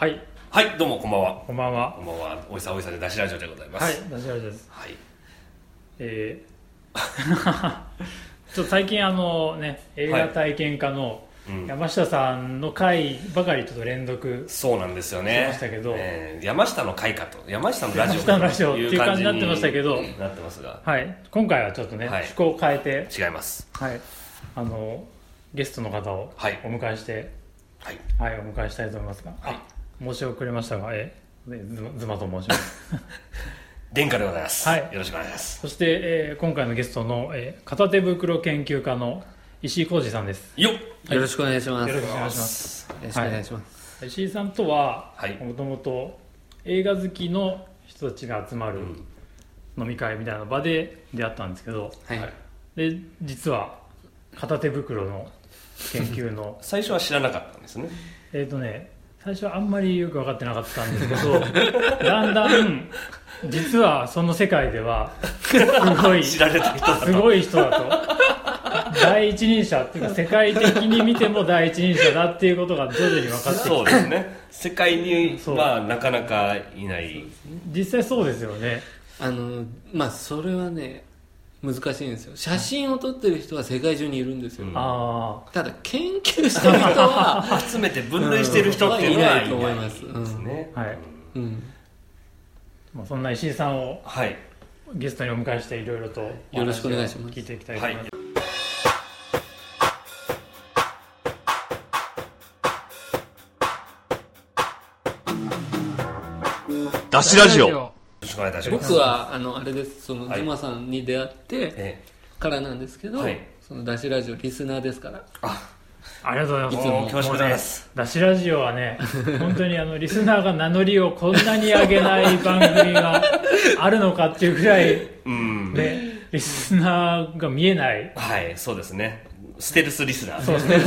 はい。はいどうもこんばんは。こんばんは。こんばんは。おいさおいさで出しラジオでございます。はいダジラジです。はい。えー ちょっと最近あのね映画体験家のうん。山下さんの回ばかりちょっと連続そうなんですよしねましたけど。えー山下の会かと。山下のラジオ山下のラジオっていう感じになってましたけど。なってますが。はい。今回はちょっとね、はい。趣向を変えて違います。はい。あのゲストの方をはい。お迎えしてはい。はい、お迎えしたいと思いますが、はい。あ申し遅れましたがえ？でズマと申します。殿下でございます。はい。よろしくお願いします。そして、えー今回のゲストの、えー片手袋研究家の石井浩二さんです。よっ。はい。よろしくお願いします。よろしくお願いしまます。よろしくお願いします。石井さんとははい。もともと映画好きの人たちが集まるうん。飲み会みたいな場で出会ったんですけどはい。はい。で実は片手袋の研究の 最初は知らなかったんですね。えっとね最初はあんまりよく分かってなかったんですけど だんだん実はその世界ではすごい知られた人だすごい人だと。第一人者っていうか世界的に見ても第一人者だっていうことが徐々に分かってきて。そうですね。世界にそう。まあなかなかいない。実際そうですよね。あの、まあ、それはね、難しいんですよ。写真を撮ってる人は世界中にいるんですよ。うん。あただ、研究してる人は、集めて分類してる人っていうのはいいないと思いますですねはい。うん。あ、まあ、そんな石井さんをはい。ゲストにお迎えしていろいろとおよろしくお願いします。聞いていきたいと思います、ダッシュラジオよろしくお願いいたします。僕は、あの、あれです。その、はい。ズマさんに出会ってえからなんですけどはい、その、ダッシュラジオリスナーですから。あありがとうございます。いつも恐縮です。ダッシュラジオはね本当にあのリスナーが名乗りをこんなに上げない番組があるのかっていうぐらいうん。ねリスナーが見えない。はいそうですねステルスリスナー。そうですね。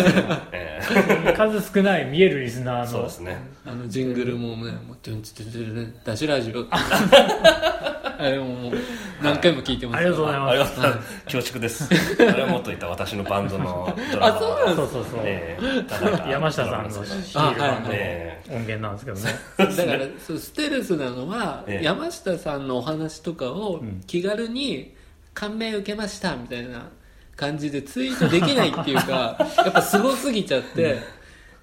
え数少ない見えるリスナえーの。そうですね。あの、ジングルもね、もう、ドゥンチドゥンチドゥンダッシュラジオ。あ。れももう、何回も聞いてます。ありがとうございます。恐縮です。あれはもっと言った私のバンドのドラマあそうなんそうそうそう、ええただ山下さんのシールバンド音源なんですけどね。だからそうステルスなのは、ええ。山下さんのお話とかをん。気軽に感銘受けましたみたいな感じでツイートできないっていうか やっぱすごすぎちゃって、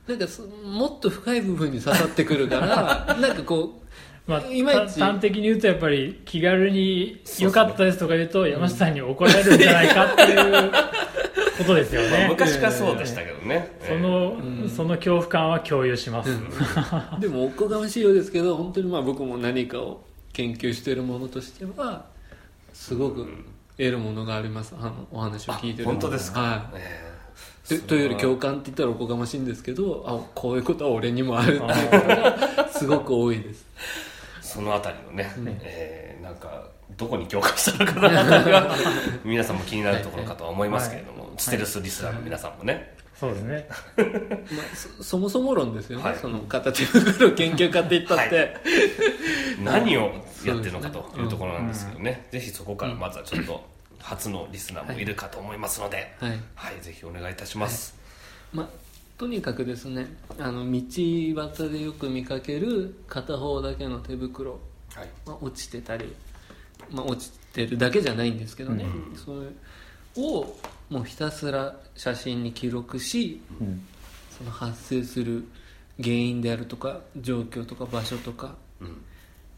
なんかそもっと深い部分に刺さってくるから なんかこまあ、いまいちた端的に言うとやっぱり気軽に良かったですとか言うと山下さんに怒られるんじゃないかっていうことですよまあね、昔からそうでしたけどね。その、その恐怖感は共有します、う でもおこがましいようですけど本当にまあ僕も何かを研究しているものとしてはすごく得るものがあります。あのお話を聞いてるの本当ですか？はい。ええとというより共感って言ったらおこがましいんですけどあこういうことは俺にもあるっていうことが すごく多いです。そのあたりのね、えーなんかどこに共感したのかな皆さんも気になるところかとは思いますけれども、ステルスリスナーの皆さんもね、そうですね。まあ、そそもそも論ですよね、はい。その片手袋研究家って言ったって、はい。何をやってるのかというところなんですけどね、ぜひそこからまずはちょっと初のリスナーもいるかと思いますので、はい。はい、ぜひお願いいたします。まあ、とにかくですねあの道端でよく見かける片方だけの手袋、はい、まあ、落ちてたり、まあ、落ちてるだけじゃないんですけどね、うん。それをもうひたすら写真に記録しうん。その発生する原因であるとか状況とか場所とかうん。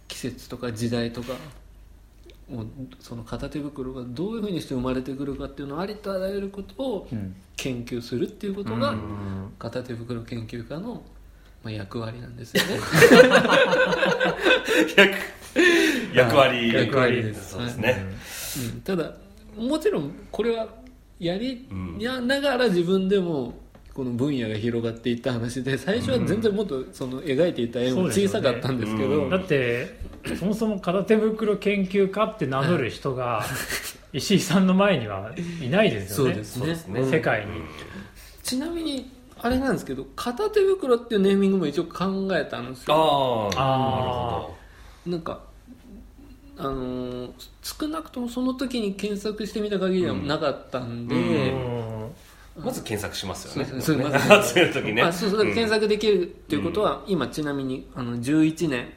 季節とか時代とかもうその片手袋がどういうふうにして生まれてくるかっていうのをありとあらゆることをうん。研究するっていうことがうん。片手袋研究家のまあ役割なんですよね。役役割。役割です。そうですね、うん。ただもちろんこれはやりながら自分でもこの分野が広がっていった話で最初は全然もっとその描いていた絵も小さかったんですけどそうですよねだってそもそも片手袋研究家って名乗る人が 石井さんの前にはいないですよね。そうですそうですね。世界に、ちなみにあれなんですけど片手袋っていうネーミングも一応考えたんですよ。あああなんかあのー少なくともその時に検索してみた限りはなかったんで、まず検索しますよね。そうそうまず集める時ねまあ、そうそううん検索できるっていうことは、今ちなみにあの11年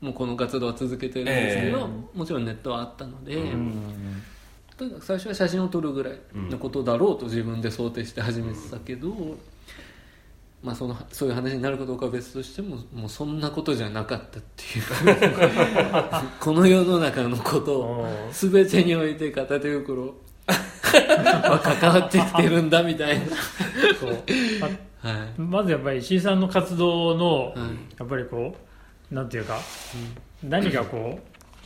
もうこの活動は続けてるんですけど、えもちろんネットはあったので、うんとにかく最初は写真を撮るぐらいのことだろうと自分で想定して始めてたけど、まあ、そのそういう話になるかどうかは別としてももうそんなことじゃなかったっていう。この世の中のことを全てにおいて片手袋。は関わってきてるんだみたいな、そう。あはい。まずやっぱり石井さんの活動の、はい。やっぱりこうなんていうか、何がこ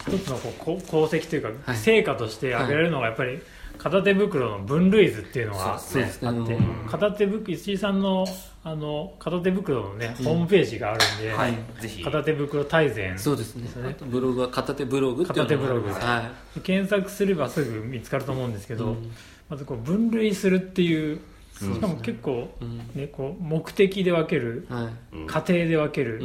う一つのこうこ功績というか、はい。成果として挙げられるのがやっぱり片手袋の分類図っていうのがあって、うん片手袋石井さんのあの片手袋のね、ホームページがあるんで、はい。ぜひ。片手袋大全。そうですね。ブログは片手ブログっていうのが片手ブログは検索すればすぐ見つかると思うんですけい、ど、うん。まずこう分類するっていううんしかも結構、うん。ね、こう目的で分けるはい。で分ける、う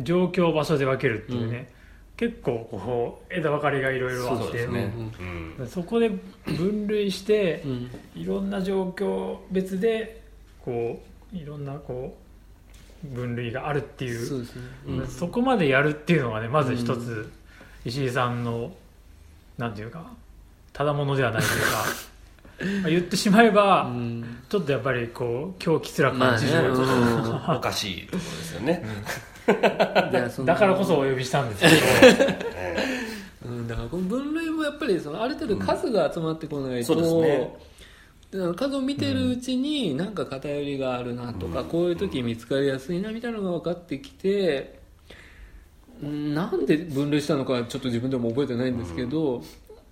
ん。状況場所で分けるっていうね、結構こう枝分かれがいろいろあって。そうですね。うんうん。そこで分類してうん。いろんな状況別でこういろんなこう分類があるっていう。ね、うん。そこまでやるっていうのがねまず一つ、石井さんのなんていうかただものではないというかまあ 言ってしまえば、うん。ちょっとやっぱりこう狂気つらくまあね。感じる、おかしいところですよね、だからこそお呼びしたんです。け えうん、だからこの分類もやっぱりそのある程度数が集まってこないと、うんそうですね。数を見てるうちになんか偏りがあるなとか、うん。こういう時見つかりやすいなみたいなのが分かってきてうんなんで分類したのかはちょっと自分でも覚えてないんですけど、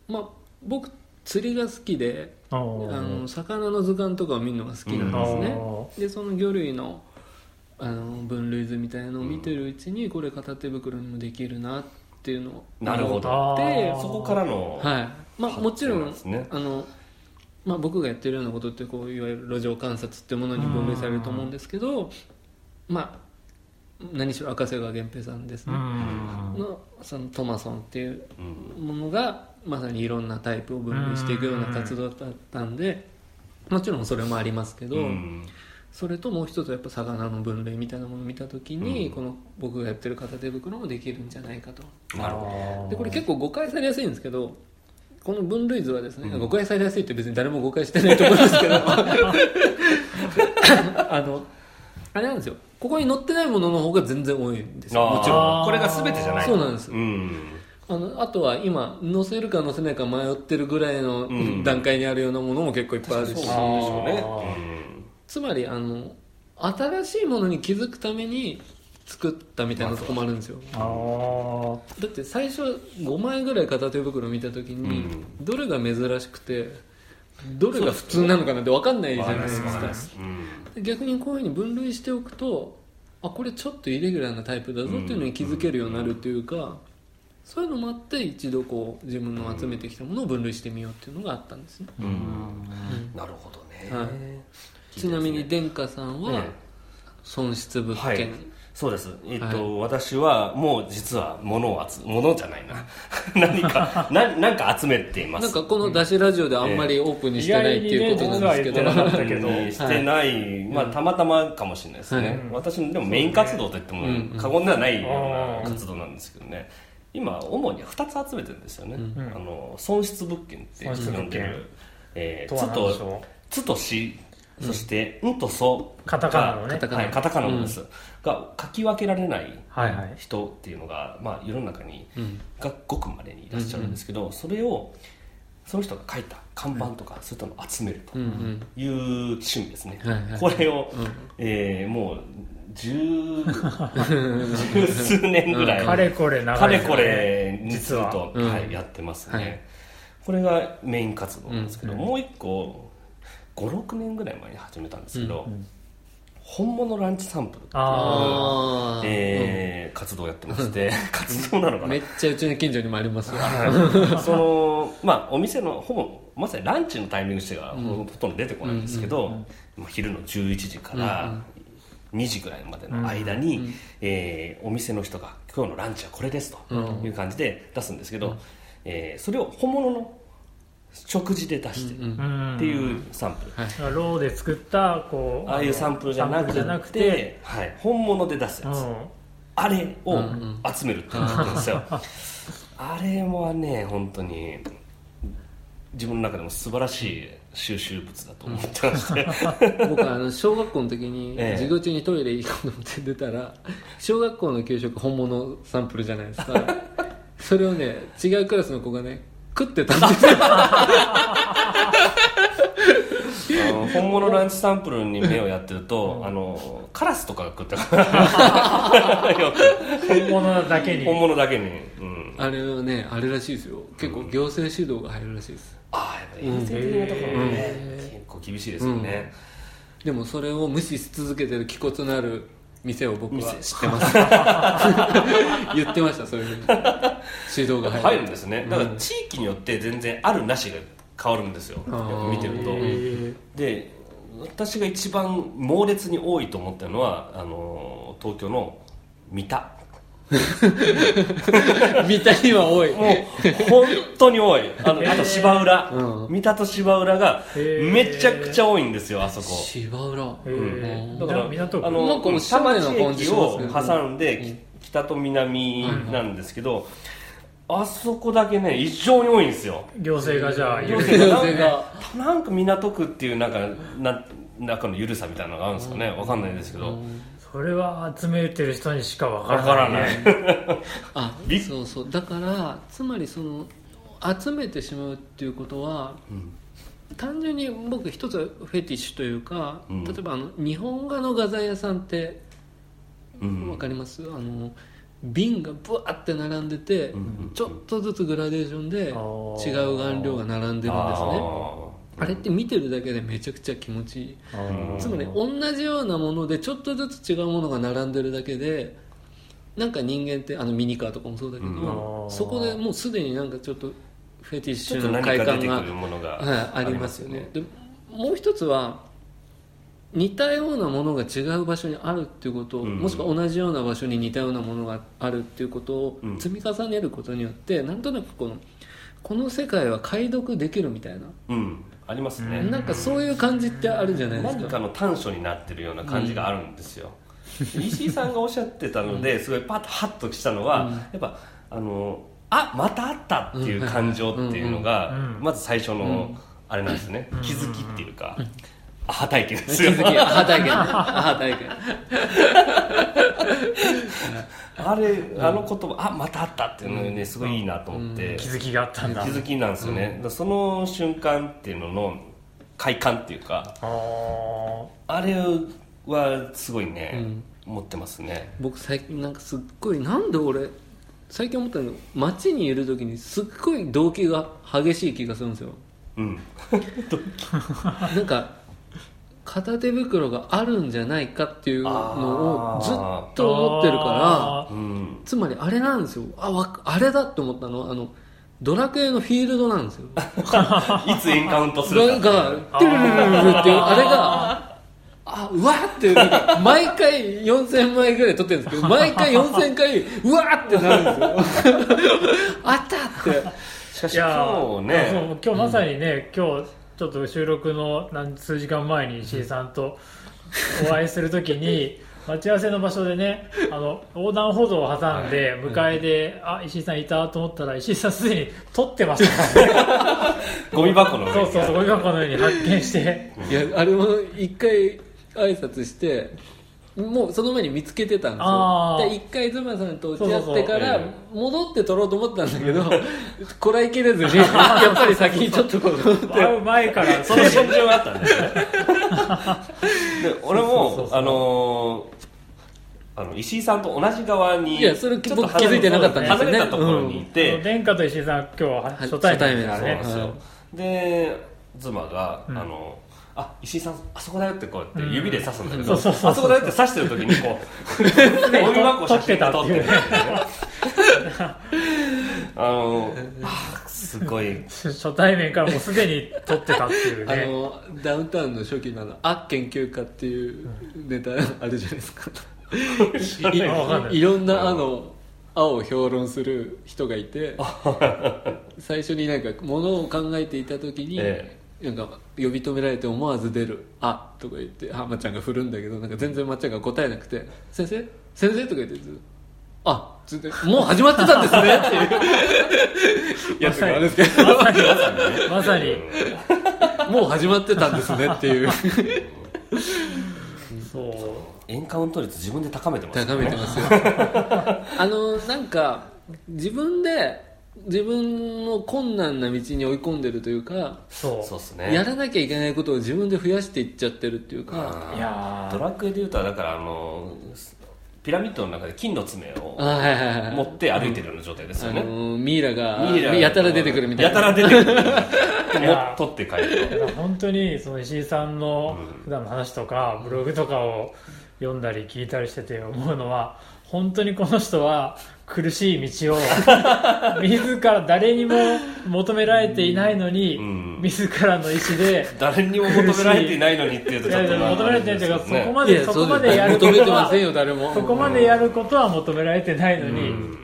まあ僕釣りが好きでど、あの魚の図鑑とかを見るのが好きなんですね、おでその魚類のあの分類図みたいなのを見てるうちにこれ片手袋にもできるなっていうのをなるほど。あでー。そこからの、はい。まあ、もちろんんですね。あの、まあ、僕がやってるようなことってこういわゆる路上観察っていうものに分類されると思うんですけど、まあ、何しろ赤瀬川源平さんですうね、ん。のそのトマソンっていううんものがまさにいろんなタイプを分類していくような活動だったんでもちろんそれもありますけど、うんそれともう一つはやっぱ魚の分類みたいなものを見た時に、うん。この僕がやってる片手袋もできるんじゃないかと。なるほでこれ結構誤解されやすいんですけどこの分類図はですね、うん。誤解されやすいって別に誰も誤解してないと思うんですけど。あのあれなんですよ。ここに載ってないものの方が全然多いんですよ。もちろん。これが全てじゃない。そうなんです。うん。あのあとは今載せるか載せないか迷ってるぐらいのうん。段階にあるようなものも結構いっぱいあるし、そうでしあょうねつまりあの新しいものに気づくために作ったみたいなとこもあるんですよ。だって最初5枚ぐらい片手袋見た時に、うん。どれが珍しくてどれが普通なのかなって分かんないじゃないですか。逆にこういうふうに分類しておくとあこれちょっとイレギュラーなタイプだぞっていうのに気づけるようになるっていうか、そういうのもあって一度こう自分の集めてきたものを分類してみようっていうのがあったんですね、うん。なるほどね。はいちなみに殿下さんはええ。損失物はい。件、そうです、えっとはい。私はもう実は物を集物じゃないな。何かななんか集めています。なんかこの出しラジオであんまりオープンにしてないっていうことなんですけど、ねしてない、まあ、たまたまかもしれないですね、はい。私のでもメイン活動といってもうん。過言ではないような活動なんですけどね。今主に2つ集めてるんですよね、ん。あの損失物件って呼んでる「えーとはつ」と何でしょ「つ」と「し」そして「ん」と「そ」カタカナのね。カタカナ。はい、カタカナのです、が書き分けられない人っていうのが、まあ、世の中にうん。がごくまれにいらっしゃるんですけど、それをその人が書いた看板とか、そういったのを集めると。いう趣味ですね、これを、えーもう十十数年ぐらい、かれこれ長いかれこれに実はずっと、うんはい、やってますね、はい。これがメイン活動なんですけど、うん。もう一個56年ぐらい前に始めたんですけど、うん本物ランチサンプルっていうああー。えー活動をやってまして 活動なのかな？めっちゃうちの近所にもありますよ。そのまあお店のほぼまさにランチのタイミングしてはほとんど出てこないんですけど、まあ昼の11時から2時ぐらいまでの間に、えーお店の人が「今日のランチはこれです」という感じで出すんですけど、えーそれを本物の食事で出してるうんっていうサンプル、はい。ローで作ったこうああいうサンプルじゃなくてはい、本物で出すやつ、うん。あれをうんうん。集めるって言ってるんですよ、あれもね本当に自分の中でも素晴らしい収集物だと思ってまして。僕あの小学校の時に ええ。授業中にトイレ行こうと思って出たら小学校の給食本物サンプルじゃないですか。それをね違うクラスの子がね食ってたんですよあの本物ランチサンプルに目をやってると、あのカラスとかが食って 本物だけに。本物だけに、うん、あれはねあれらしいですよ。結構行政指導が入るらしいです。ああやっぱり衛生的なところもね、結構厳しいですよね、でもそれを無視し続けてる気骨のある店を僕は店。知ってます。言ってましたそういうふうに指導が入る。入るんですね。だから地域によって全然あるなしが変わるんですよ、よく見てると。へで私が一番猛烈に多いと思ったのはあの東京の三田。見たには多い。もう本当に多い。あのあと芝浦、うん。三田と芝浦がめちゃくちゃ多いんですよあそこ。芝浦。えー。うんじゃあ港区。あのなんかおしゃれな感じを挟んで、き北と南なんですけど、あそこだけね異常に多いんですよ。行政がじゃあ行政行政がなんか港区っていうなんかな中の緩さみたいなのがあるんですかね。わかんないですけど、それは集めてる人にしかわからわないからないあそうそう。だからつまりその集めてしまうっていうことはうん。単純に僕一つはフェティッシュというか、うん。例えばあの日本画の画材屋さんってうん。わかります、あの瓶がブワーって並んでて、うんちょっとずつグラデーションで違う顔料が並んでるんですね。ああれって見てるだけでめちゃくちゃ気持ちいい。つまり同じようなものでちょっとずつ違うものが並んでるだけでなんか人間ってあのミニカーとかもそうだけど、うん。そこでもうすでになんかちょっとフェティッシュな何か出てく快感がはい、ありますよね。でもう一つは似たようなものが違う場所にあるっていうことを、うん。もしくは同じような場所に似たようなものがあるっていうことをうん。積み重ねることによって、なんとなくこのこの世界は解読できるみたいな、うん。ありますね、なんかそういう感じってあるじゃないですか。何かの短所になってるような感じがあるんですよ、石井さんがおっしゃってたのですごいパッとハッとしたのは、やっぱあのあまたあったっていう感情っていうのが、うん。うん。まず最初のあれなんですね、気づきっていうか、アハ体験です気よづきアハ体験。アハ体験。あれあの言葉、あまたあったっていうのがねすごいいいなと思って、気づきがあったんだ。気づきなんですよね、その瞬間っていうのの快感っていうかあれはすごいね、持ってますね。僕最近なんかすっごいなんで俺最近思ったのが街にいる時にすっごい動機が激しい気がするんですよ。うん。なんか片手袋があるんじゃないかっていうのをずっと思ってるからつまりあれなんですよ。あわあれだって思ったのはあのドラクエのフィールドなんですよ。いつエンカウントするか。ががテルルルルルっていうあれがあうわーって毎回4000枚ぐらい撮ってるんですけど 毎回4000回うわーってなるんですよ。あったって。しかしいや今日ね今日まさにね、今日ちょっと収録の何数時間前に石井さんとお会いするときに 待ち合わせの場所でねあの横断歩道を挟んで向かいで、あ石井さんいたと思ったら石井さんすでに撮ってました。ね ゴミ箱の上に。そうそうそうゴミ箱のように発見して。いやあれも一回挨拶してもうその前に見つけてたんですよ。で一回妻さんと打ち合ってから戻って撮ろうと思ったんだけどこらえきれずにやっぱり先にちょっとこう。前からその心情があったんですねで俺もあのーあの石井さんと同じ側にいやそれちょっと僕気づいてなかったんですよね。離れたところにいあての、殿下と石井さん今日は初対面ですね。ですよ。で妻が、うん。あのあ石井さんあそこだよってこうやって指で指すんだけど、うんそうそうそうそう。あそこだよって指してる時にこう ゴミ箱を写真で撮ってる あのあすごい。初対面からもうすでに撮ってたっていう あねのダウンタウンの初期のあの「あ研究家」っていうネタあるじゃないですか。い。ろんなあの青を評論する人がいて最初になんかものを考えていた時に、えなんか呼び止められて思わず出る「あ」とか言って浜ちゃんが振るんだけどなんか全然まっちゃんが答えなくて「先生？先生」とか言ってずっとあつってもう始まってたんですね。っていうやつがあるんですけどまさにまさに。もう始まってたんですねっていう。そう。エンカウント率自分で高めてますよ高めてますよ。あのなんか自分で自分の困難な道に追い込んでるというかそう。そうっすね。やらなきゃいけないことを自分で増やしていっちゃってるっていうか。いやー。ドラッグでいうとだからあのピラミッドの中で金の爪をあはいはいはい持って歩いてるような状態ですよね、あのミイラがミイラやたら出てくるみたいな。やたら出てくる。取って帰だる本当にその石井さんの普段の話とかブログとかを読んだり聞いたりしてて思うのは本当にこの人は苦しい道を 自ら誰にも求められていないのに、うん。自らの意思で誰にも求められていないのにっていうといちょっとやいや求められてないというかそこまでそこまでやるこ求めてとはませんよ誰も。そこまでやることは求められてないのに、うん。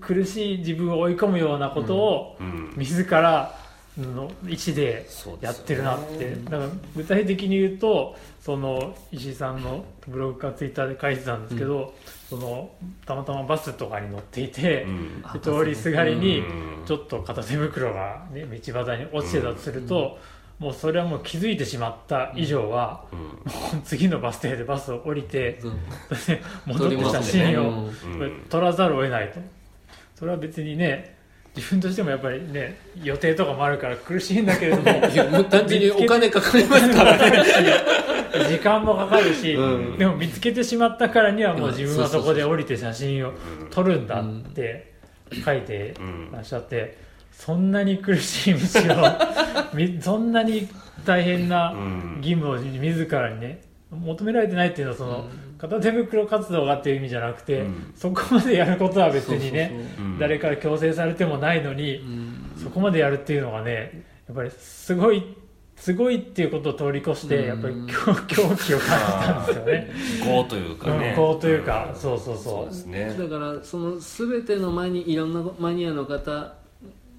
苦しい自分を追い込むようなことをうん。自らの意思でやってるなって、だから具体的に言うとその石井さんのブログかツイッターで書いてたんですけど、そのたまたまバスとかに乗っていて、うん。で通りすがりにうん。ちょっと片手袋が、ね、道端に落ちてたとすると、もうそれはもう気づいてしまった以上は、うん。もう次のバス停でバスを降りて 戻って写真を、撮らざるを得ないと。それは別にね自分としてもやっぱりね予定とかもあるから苦しいんだけれども いやもう単純にお金かかりますからね。時間もかかるし、うん。でも見つけてしまったからにはもううん。自分はそこで降りて写真を撮るんだって書いてうん。らっしゃってそんなに苦しい道を みそんなに大変なうん。義務を自らにね求められてないっていうのはその、片手袋活動がっていう意味じゃなくて、うん。そこまでやることは別にねそうそうそう。うん。誰から強制されてもないのに、うん。そこまでやるっていうのがねやっぱりすごいすごいっていうことを通り越して、うん。やっぱり狂狂気を感じたんですよね。業というかね。うんこうというか、そうそうそそううですね。だからその全てのマニいろんなマニアの方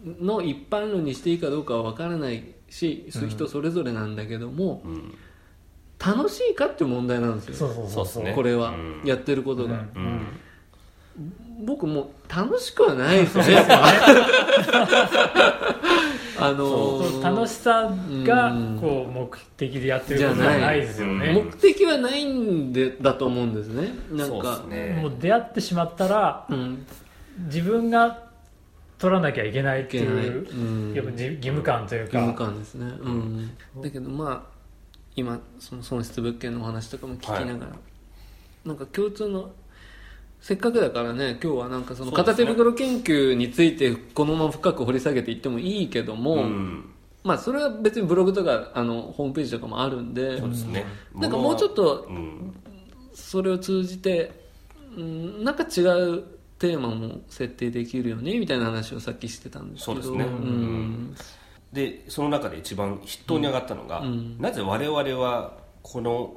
の一般論にしていいかどうかは分からないし、人それぞれなんだけどもうん楽しいかっていう問題なんですよそうそうそうそう。っすね。これは、うん。やってることが、うん。うん。僕もう楽しくはないですよね。あのそうー楽しさがうん。こう目的でやってることじゃない。ですよね。目的はないんでだと思うんですね。なんそうかですね。もう出会ってしまったらうん。自分が取らなきゃいけないっていううん。やっぱ義義務感という義か、務感ですね、うん、だけどまあ今その損失物件のお話とかも聞きながら、なんか共通のせっかくだからね今日はなんかその片手袋研究についてこのまま深く掘り下げていってもいいけども、うん。まあそれは別にブログとかあのホームページとかもあるんでそうですね。なんかもうちょっとうん。それを通じて、うん、なんか違うテーマも設定できるよねみたいな話をさっきしてたんですけど。そうですね。んでその中で一番筆頭に上がったのが、うん。なぜ我々はこの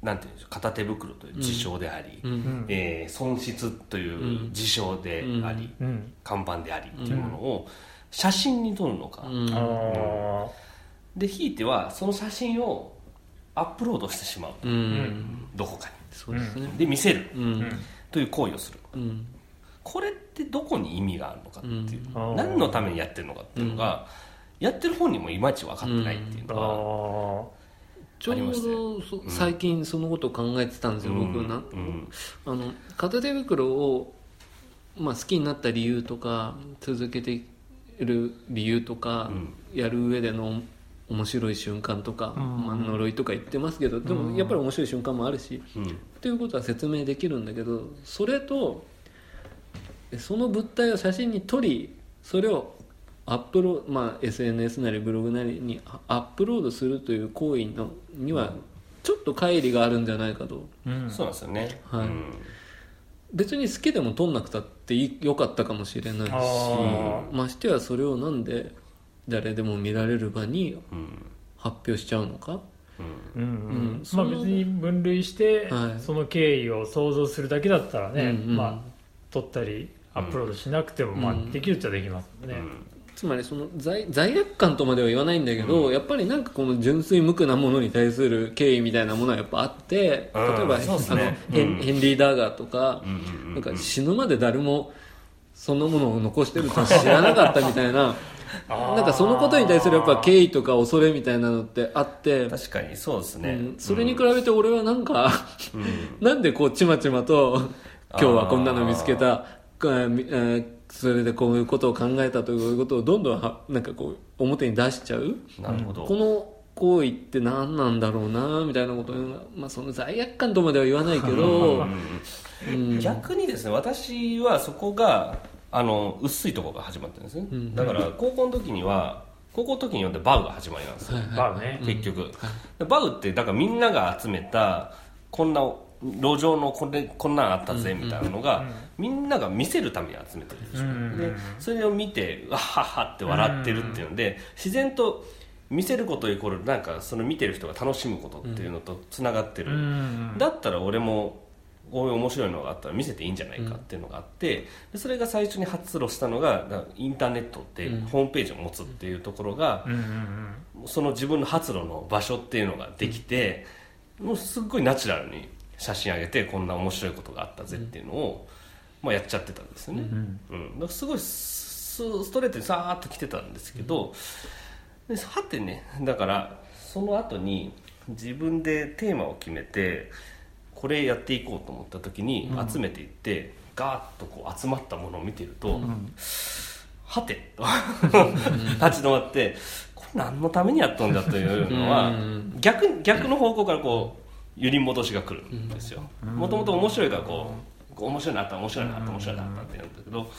なんていうんでしょう片手袋という事象であり、うん。うん。えー損失という事象であり、うん。看板でありっていうものを写真に撮るのか、でひいてはその写真をアップロードしてしまうううん。んどこかそうですね。にで見せる。うん。うんという行為をする。うん。これってどこに意味があるのかっていう、うん。何のためにやってるのかっていうのが、やってる本人もいまいち分かってないっていうあのーちょうどそ最近そのことを考えてたんですが、よ、僕うん。なうん。あの片手袋を、まあ、好きになった理由とか続けている理由とか、やる上での面白い瞬間とか、うん。まあ、呪いとか言ってますけどでもやっぱり面白い瞬間もあるし、うん。っていうことは説明できるんだけどそれとその物体を写真に撮りそれをアップロまあ、SNS なりブログなりにアアップロードするという行為のにはちょっと乖離があるんじゃないかと。うん。そうなんですよね、はい。うん。別に好きでも撮んなくたっていいよかったかもしれないしあましてやそれをなんで誰でも見られる場にうん。発表しちゃうのか。うん。うんうん。うん。まあ別に分類して、はい。その経緯を想像するだけだったらね、うんうんまあ撮ったりアップロードしなくても、まあうんできるっちゃできますもんね、つまりその罪罪悪感とまでは言わないんだけど、やっぱりなんかこの純粋無垢なものに対する敬意みたいなものはやっぱあって、うん例えば、そうっすあのねうん。ヘンリー・ダーガーとか、うんうんうんなんか死ぬまで誰もそんなものを残してるとは知らなかったみたいななんかそのことに対するやっぱ敬意とか恐れみたいなのってあって、確かにそうですね、うん。それに比べて俺はなんか、うん。なんでこうちまちまと今日はこんなの見つけたえーそれでこういうことを考えたということをどんどんはなんかこう表に出しちゃう。なるほど、この行為って何なんだろうなみたいなことを、まあ、その罪悪感とまでは言わないけど、うん。逆にですね私はそこがあの薄いところが始まってるんですね、ん。だから高校の時には高校の時によってバウが始まりなんですよ、バウね、結局、でバウってだからみんなが集めたこんな路上のこれこんなんあったぜみたいなのが、みんなが見せるために集めてるんですよ、うんでそれを見てわっはっはって笑ってるっていうので、自然と見せることイコールなんかその見てる人が楽しむことっていうのとつながってる、うんだったら俺もこういう面白いのがあったら見せていいんじゃないかっていうのがあって、でそれが最初に発露したのがインターネットってホームページを持つっていうところが、うんうん。その自分の発露の場所っていうのができて、もうすっごいナチュラルに写真上げてこんな面白いことがあったぜっていうのを、まあ、やっちゃってたんですよね、うんうん。すごいスストレートにさーっと来てたんですけど、ではてねだからその後に自分でテーマを決めてこれやっていこうと思った時に集めていって、ガーッとこう集まったものを見てると、はて。と 立ち止まってこれ何のためにやっとんだというのはうん逆逆の方向からこう揺り戻しが来るんですよ。もともと面白いからこう面白いなあった面白いなあった面白いなあったってやるんだけど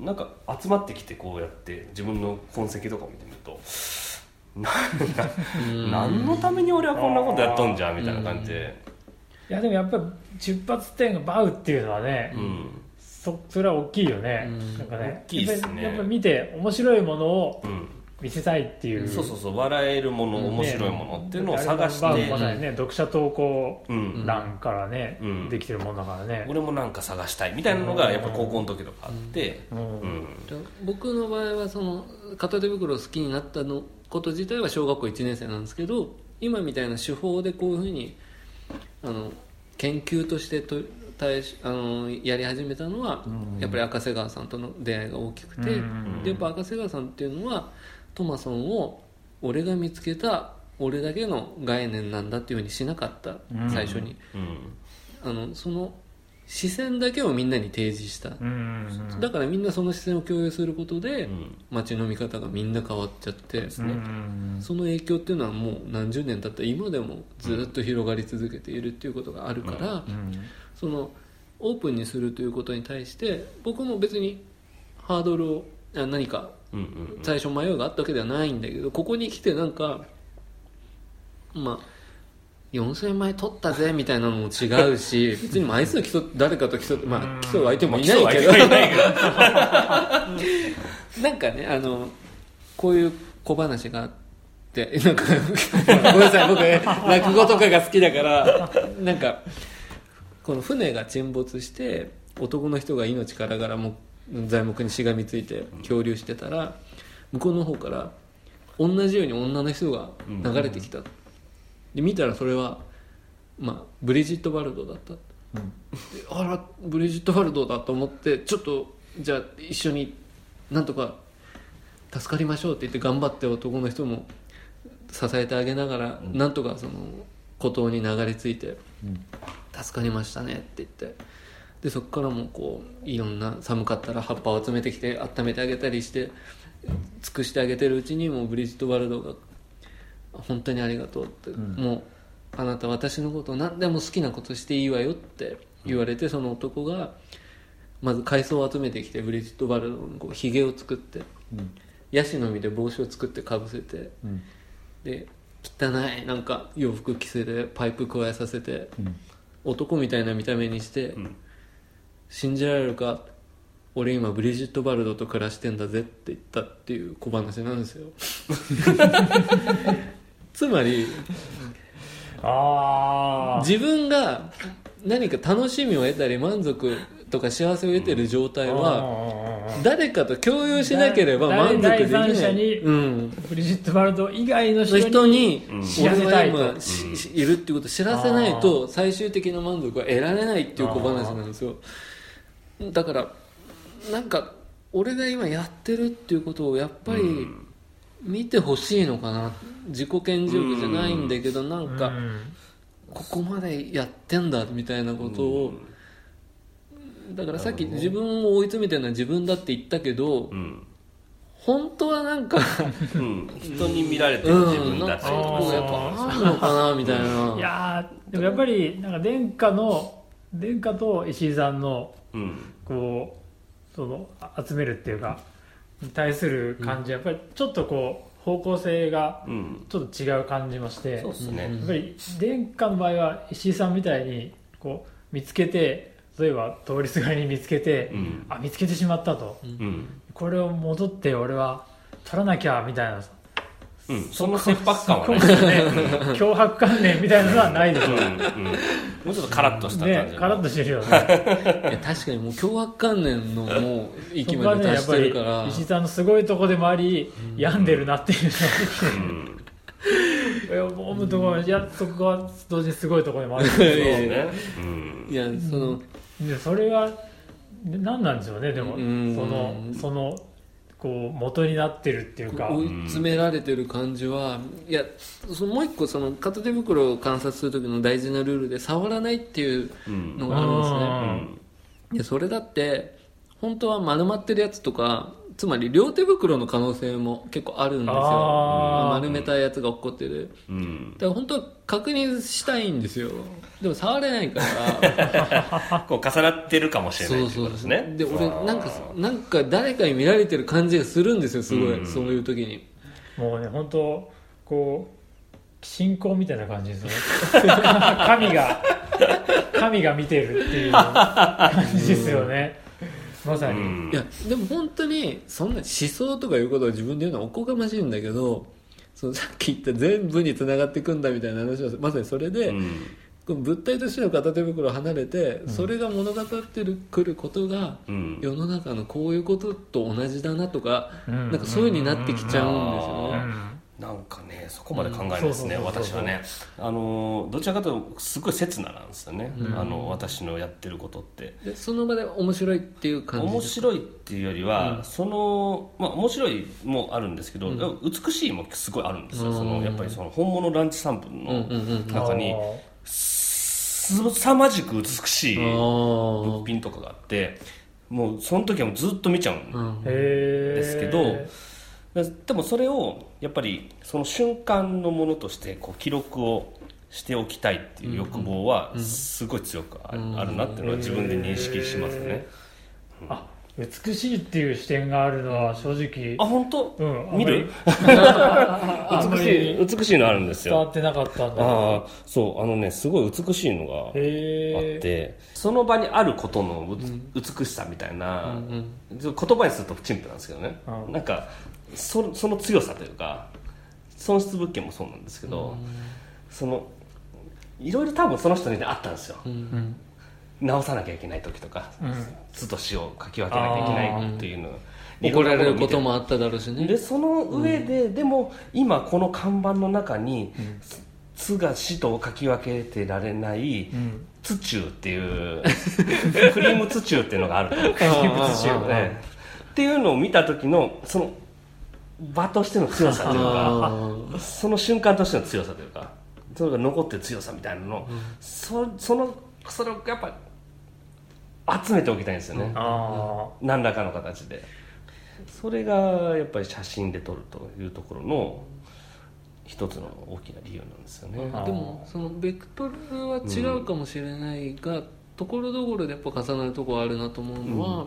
なんか集まってきてこうやって自分の痕跡とかを見てみるとなんか何のために俺はこんなことやっとんじゃみたいな感じで、いやでもやっぱり出発点がバウっていうのはね、うん。そそれは大きいよね、うん。なんかね。大きいっすね。やっぱ見て面白いものをうん、見せたいっていう、そうそうそう笑えるもの、面白いものっていうのを探しバウて、まさにね読者投稿うん、欄からね、うん。できてるもんだからね、俺もなんか探したいみたいなのがやっぱ高校の時とかあって、うん。うん。僕の場合はその片手袋を好きになったのこと自体は小学校1年生なんですけど今みたいな手法でこういうふうにあの研究としてと対しあのやり始めたのは、やっぱり赤瀬川さんとの出会いが大きくて、うん。でやっぱ赤瀬川さんっていうのはトマソンを俺が見つけた俺だけの概念なんだっていうふうにしなかった、うん。最初に。うん。あのその視線だけをみんなに提示した、だからみんなその視線を共有することで、うん。街の見方がみんな変わっちゃって、その影響っていうのはもう何十年経った今でもずっと広がり続けているっていうことがあるから、うん。そのオープンにするということに対して僕も別にハードルをあ何か最初迷いがあったわけではないんだけどここに来てなんかまあ4000円前取ったぜみたいなのも違うし 別に枚数競っ誰かと競ってまあ競う相手もいないけど、なんかねあのこういう小話があって なんかごめんなさい僕ね落語とかが好きだからなんかこの船が沈没して男の人が命からがらも材木にしがみついて漂流してたら向こうの方から同じように女の人が流れてきた、で見たらそれは、まあ、ブリジット・バルドだった、であらブリジット・バルドだと思ってちょっとじゃあ一緒になんとか助かりましょうって言って頑張って男の人も支えてあげながら、なんとかその孤島に流れ着いて、助かりましたねって言ってでそこからもこういろんな寒かったら葉っぱを集めてきて温めてあげたりして尽くしてあげてるうちにもうブリジット・バルドが「本当にありがとう」って、もうあなた私のこと何でも好きなことしていいわよって言われて、その男がまず海藻を集めてきてブリジット・バルドのこうひげを作って、ヤシの実で帽子を作ってかぶせて、で汚いなんか洋服着せてパイプ加えさせて、男みたいな見た目にして、ん信じられるか？俺今ブリジット・バルドと暮らしてんだぜって言ったっていう小話なんですよ。つまり自分が何か楽しみを得たり満足とか幸せを得てる状態は、は誰かと共有しなければ満足でき第ない。三者にうん、ブリジット・バルド以外の人のに知らせいるっていうことを知らせないと最終的な満足は得られないっていう小話なんですよだからなんか俺が今やってるっていうことをやっぱり見てほしいのかな。自己顕示欲じゃないんだけどなんかうんここまでやってんだみたいなことを。だからさっき自分を追い詰めてるのは自分だって言ったけどうん。本当はなんかうん。人に見られてる自分だったりとかうんやっぱあるのかなみたいな。いやーでもやっぱりなんか殿下の殿下と石井さんのうんこうそのあ集めるっていうかに対する感じはやっぱりちょっとこう方向性がうん。ちょっと違う感じましてそうですね。やっぱり殿下の場合は石井さんみたいにこう見つけて例えば通りすがりに見つけて、うん。あ見つけてしまったと、うん。これを戻って俺は取らなきゃみたいなさうん。その切迫感はね。そこまで。ね脅迫観念みたいなのはないでしょう。ん。うん。もうちょっとカラッとした感じねカラッとしてるよね。いや確かにもう凶悪観念のもう域まで達してるから、石井さんのすごいとこでもあり、病んでるなっていううん。の をいや思うところいやそこは同時にすごいところでもある。んそうですけね。うん。いやその、どでそれはで何なんでしょうねでも。そうん。のそのこう元になってるっていうか。追い詰められてる感じは、いやそのもう一個その片手袋を観察する時の大事なルールで触らないっていううん。のがあるんですね、うん。でそれだって本当は丸まってるやつとかつまり両手袋の可能性も結構あるんですよ。丸めたやつが落っこってる。うん。だから本当は確認したいんですよ。でも触れないから。こう重なってるかもしれないそうですね。で俺なんかなんか誰かに見られてる感じがするんですよすごい、うん。そういう時に。もうね本当こう信仰みたいな感じですよね。神が神が見てるっていう感じですよねまさに、うん。いやでも本当にそんな思想とかいうことを自分で言うのはおこがましいんだけどその さっき言った全部につながっていくんだみたいな話はまさにそれで、うん。この物体としての片手袋を離れて、それが物語ってるくることが、うん。世の中のこういうことと同じだなとか、うん。なんかそういう風になってきちゃうんですよね、なんかねそこまで考えないですね、私はね。あのどちらかというとすごい刹那なんですよね、あの私のやってることって。でその場で面白いっていう感じ面です白いっていうよりは、そのまあ面白いもあるんですけど、美しいもすごいあるんですよ、うん。そのやっぱりその本物ランチサンプルのうんうんうん。中にすさまじく美しいあ物ー品とかがあってもうその時はもうずっと見ちゃうんですけどででもそれをやっぱりその瞬間のものとしてこう記録をしておきたいっていう欲望はすごい強くある,、なっていうのは自分で認識しますね、あ美しいっていう視点があるのは正直あ本当、うん見る？美しり。い美しいのあるんですよ。伝わってなかったんだ。ああそうあのねすごい美しいのがあって。その場にあることのうつ美しさみたいな、ちょっと言葉にすると陳腐なんですけどね、うん。なんかそその強さというか損失物件もそうなんですけど、そのいろいろ多分その人にあったんですよ、うん直さなきゃいけない時とかうん「つ」と「し」を書き分けなきゃいけないっていうのを怒られることいもあっただろうしね。でその上で、でも今この看板の中に「つ」が「し」と書き分けてられないうん「つちゅう」っていうクリームつちゅうっていうのがあると。クリームつちゅうねっていうのを見た時のその場としての強さというかあその瞬間としての強さというかそれが残ってる強さみたいなのを、そそのそれをやっぱ集めておきたいんですよね、あ何らかの形で。それがやっぱり写真で撮るというところの一つの大きな理由なんですよね。ーでもそのベクトルは違うかもしれないが、ところどころでやっぱ重なるところあるなと思うのは、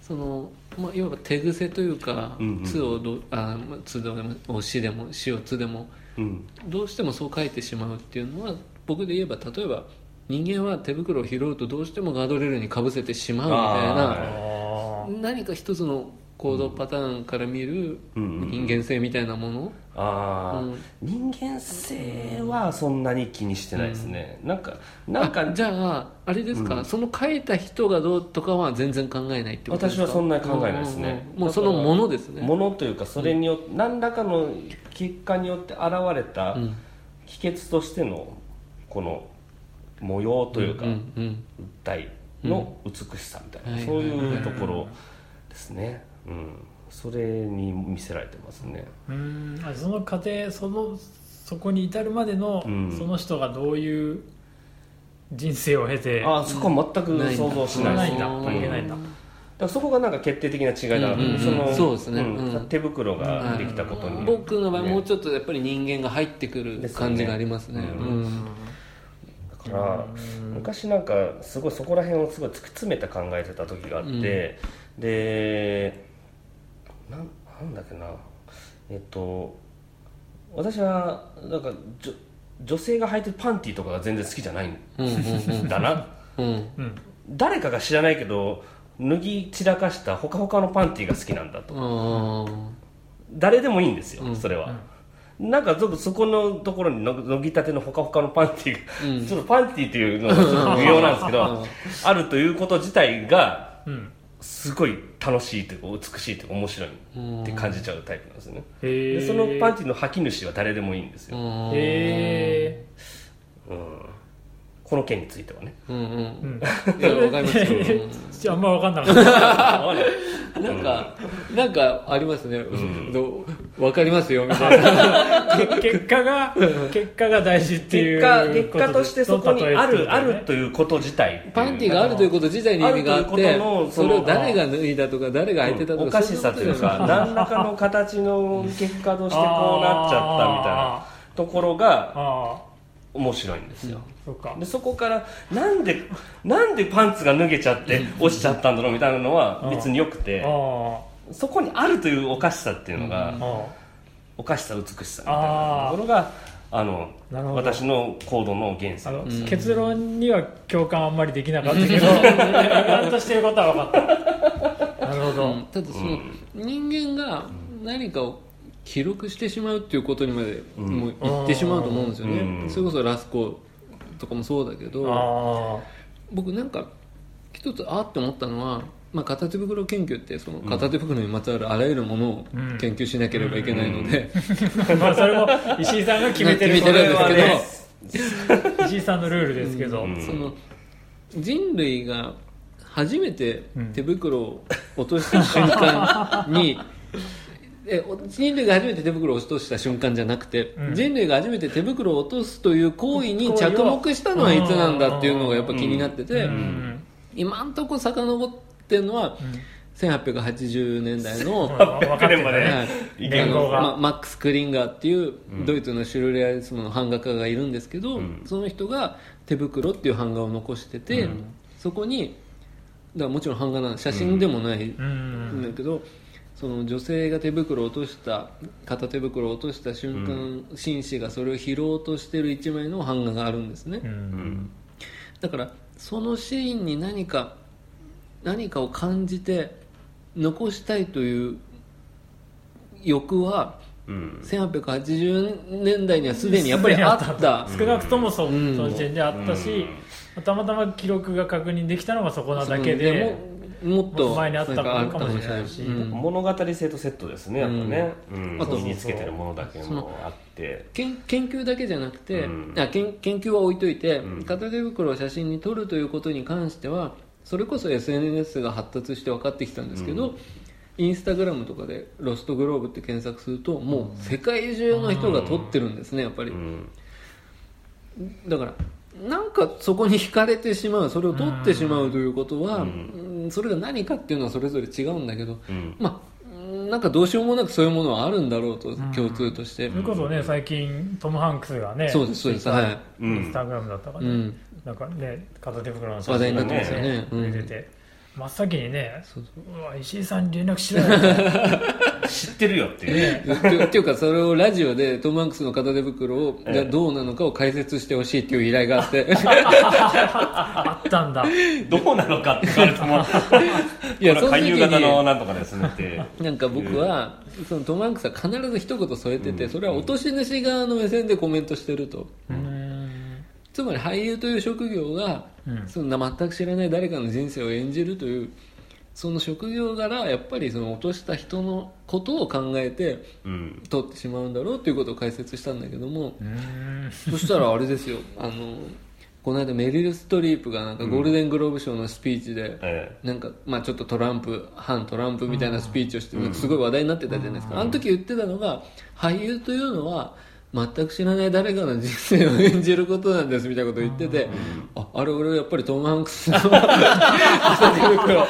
そのまあ、いわば手癖というかうんうん「つ」をどあまあ「つ」でも「し」でも「し」を「つ」でもうん。どうしてもそう書いてしまうっていうのは僕で言えば例えば人間は手袋を拾うとどうしてもガードレールにかぶせてしまうみたいあなあ何か一つの行動パターンから見るうん人間性みたいなもの、ああ、うん。人間性はそんなに気にしてないですね、なんかなんかあじゃああれですか、うん。その書いた人がどうとかは全然考えないってことですか？私はそんなに考えないですね。うんうんうん。もうそのものですね。ものというかそれによって、何らかの結果によって現れたうん。秘訣としてのこの模様というか、物体の美しさみたいな、うん。そういうところですね、うん、それに見せられてますね。うん。あその過程そのそこに至るまでの、うん。その人がどういう人生を経てあそこは全く想像しないないんだ。うん。関係ないんだ。だからそこがなんか決定的な違いだ。なと、うんうんうん。そのそうですね。ん。うん。手袋ができたことに、僕の場合ね。もうちょっとやっぱり人間が入ってくる感じがありますね。ねうん。だから昔なんかすごいそこら辺をすごい突き詰めて考えてた時があって、でなんなんだっけな。えっと私はなんかじょ女性が履いてるパンティーとかが全然好きじゃないんうんうんだなうん。うんうん。誰かが知らないけど脱ぎ散らかしたほかほかのパンティーが好きなんだと。あ誰でもいいんですよ、うん。それは、なんかちょっとそこのところにの脱ぎたてのほかほかのパンティーが、うん。ちょっとパンティーっていうのがちょっと微妙なんですけどあるということ自体がうん。すごい楽しいというか美しいというか面白いって感じちゃうタイプなんですよね。でそのパンティーの履き主は誰でもいいんですよ、ーへえうん、この件についてはね。うんうん。うんいやわかりますよ。うん。じゃああんま分かんなかった。なんか、なんかありますね、ん。どうわかりますよみたいな。結果が結果が大事っていう結果結果としてそこにある、あるとということ自体。パンティがあるということ自体に意味があっあるというてことの、それを誰が脱いだとか、誰が履いてたとか、おかしさというか何らかの形の結果としてこうなっちゃったみたいなところがあ面白いんですよ、あそっか。でそこからなんでなんでパンツが脱げちゃって落ちちゃったんだろうみたいなのは別によくてあそこにあるというおかしさっていうのあがあおかしさ美しさみたいなところがあの私の行動の原あの点なん。ですよ結論には共感あんまりできなかったけど 言わんとしてることは分かった。なるほど、うん。ただその、人間が何かを記録してしまうっていうことにまでもう言ってしまうと思うんですよね、うん。それこそラスコとかもそうだけどあ僕なんか一つあって思ったのは、まあ、片手袋研究ってその片手袋にまつわるあらゆるものをうん。研究しなければいけないので、あまあそれも石井さんが決めてるんですけど。石井さんのルールですけど、うん。その人類が初めて手袋を落とした瞬間に、えお人類が初めて手袋を落とした瞬間じゃなくて、うん。人類が初めて手袋を落とすという行為に着目したのはいつなんだっていうのがやっぱ気になってて、うん。今んとこ遡ってるのは1880年代の、まマックス・クリンガーっていうドイツのシュルレアリスムの版画家がいるんですけど、うん。その人が手袋っていう版画を残してて、うん。そこにだからもちろん版画なん写真でもないうんんだけど、その女性が手袋を落とした片手袋を落とした瞬間、紳士がそれを拾おうとしてる一枚の版画があるんですね、ううん。んだからそのシーンに何か何かを感じて残したいという欲はうん。1880年代にはすでにやっぱりあった。少なくともそ,、うん。その時点であったし、たまたま記録が確認できたのがそこなだけで、ももっと前にあったなんかかもしれないし。うん。物語性とセットですねやっぱね、うん。あと身につけてるものだけもあって。研研究だけじゃなくて、うん。あ研研究は置いといて、うん。片手袋を写真に撮るということに関してはそれこそ SNS が発達して分かってきたんですけど、うん。インスタグラムとかで「ロストグローブ」って検索するともう世界中の人が撮ってるんですねやっぱり、うん。だからなんかそこに惹かれてしまうそれを撮ってしまうということは、それが何かっていうのはそれぞれ違うんだけど、うん。まあうんなんかどうしようもなくそういうものはあるんだろうと、共通として、それこそね最近トム・ハンクスがねそうですそうです。はい、うん。インスタグラムだったかね、うん、なんかね片手袋の写話題にな真がってますよね、うん。出てて、真っ先にねそうそう。わ石井さんに連絡しろよ 知ってるよっていう。ね。っていうっていうかそれをラジオでトム・ハンクスの片手袋をええ。がどうなのかを解説してほしいっていう依頼があって。あったんだ。どうなのかって言われても。いいややその時回遊型のになんとかですねってなんか僕はそのトム・ハンクスは必ず一言添えててそれは落とし主側の目線でコメントしてると。うーんつまり俳優という職業がうん。そんな全く知らない誰かの人生を演じるというその職業柄やっぱりその落とした人のことを考えてうん。取ってしまうんだろうということを解説したんだけども。そしたらあれですよ。あのこの間メリル・ストリープがなんかゴールデングローブ賞のスピーチで、えなんかまあちょっとトランプ反トランプみたいなスピーチをしてすごい話題になってたじゃないですか、あの時言ってたのが俳優というのは全く知らない誰かの人生を演じることなんですみたいなことを言ってて、ああれ俺やっぱりトム・ハンクスの片手袋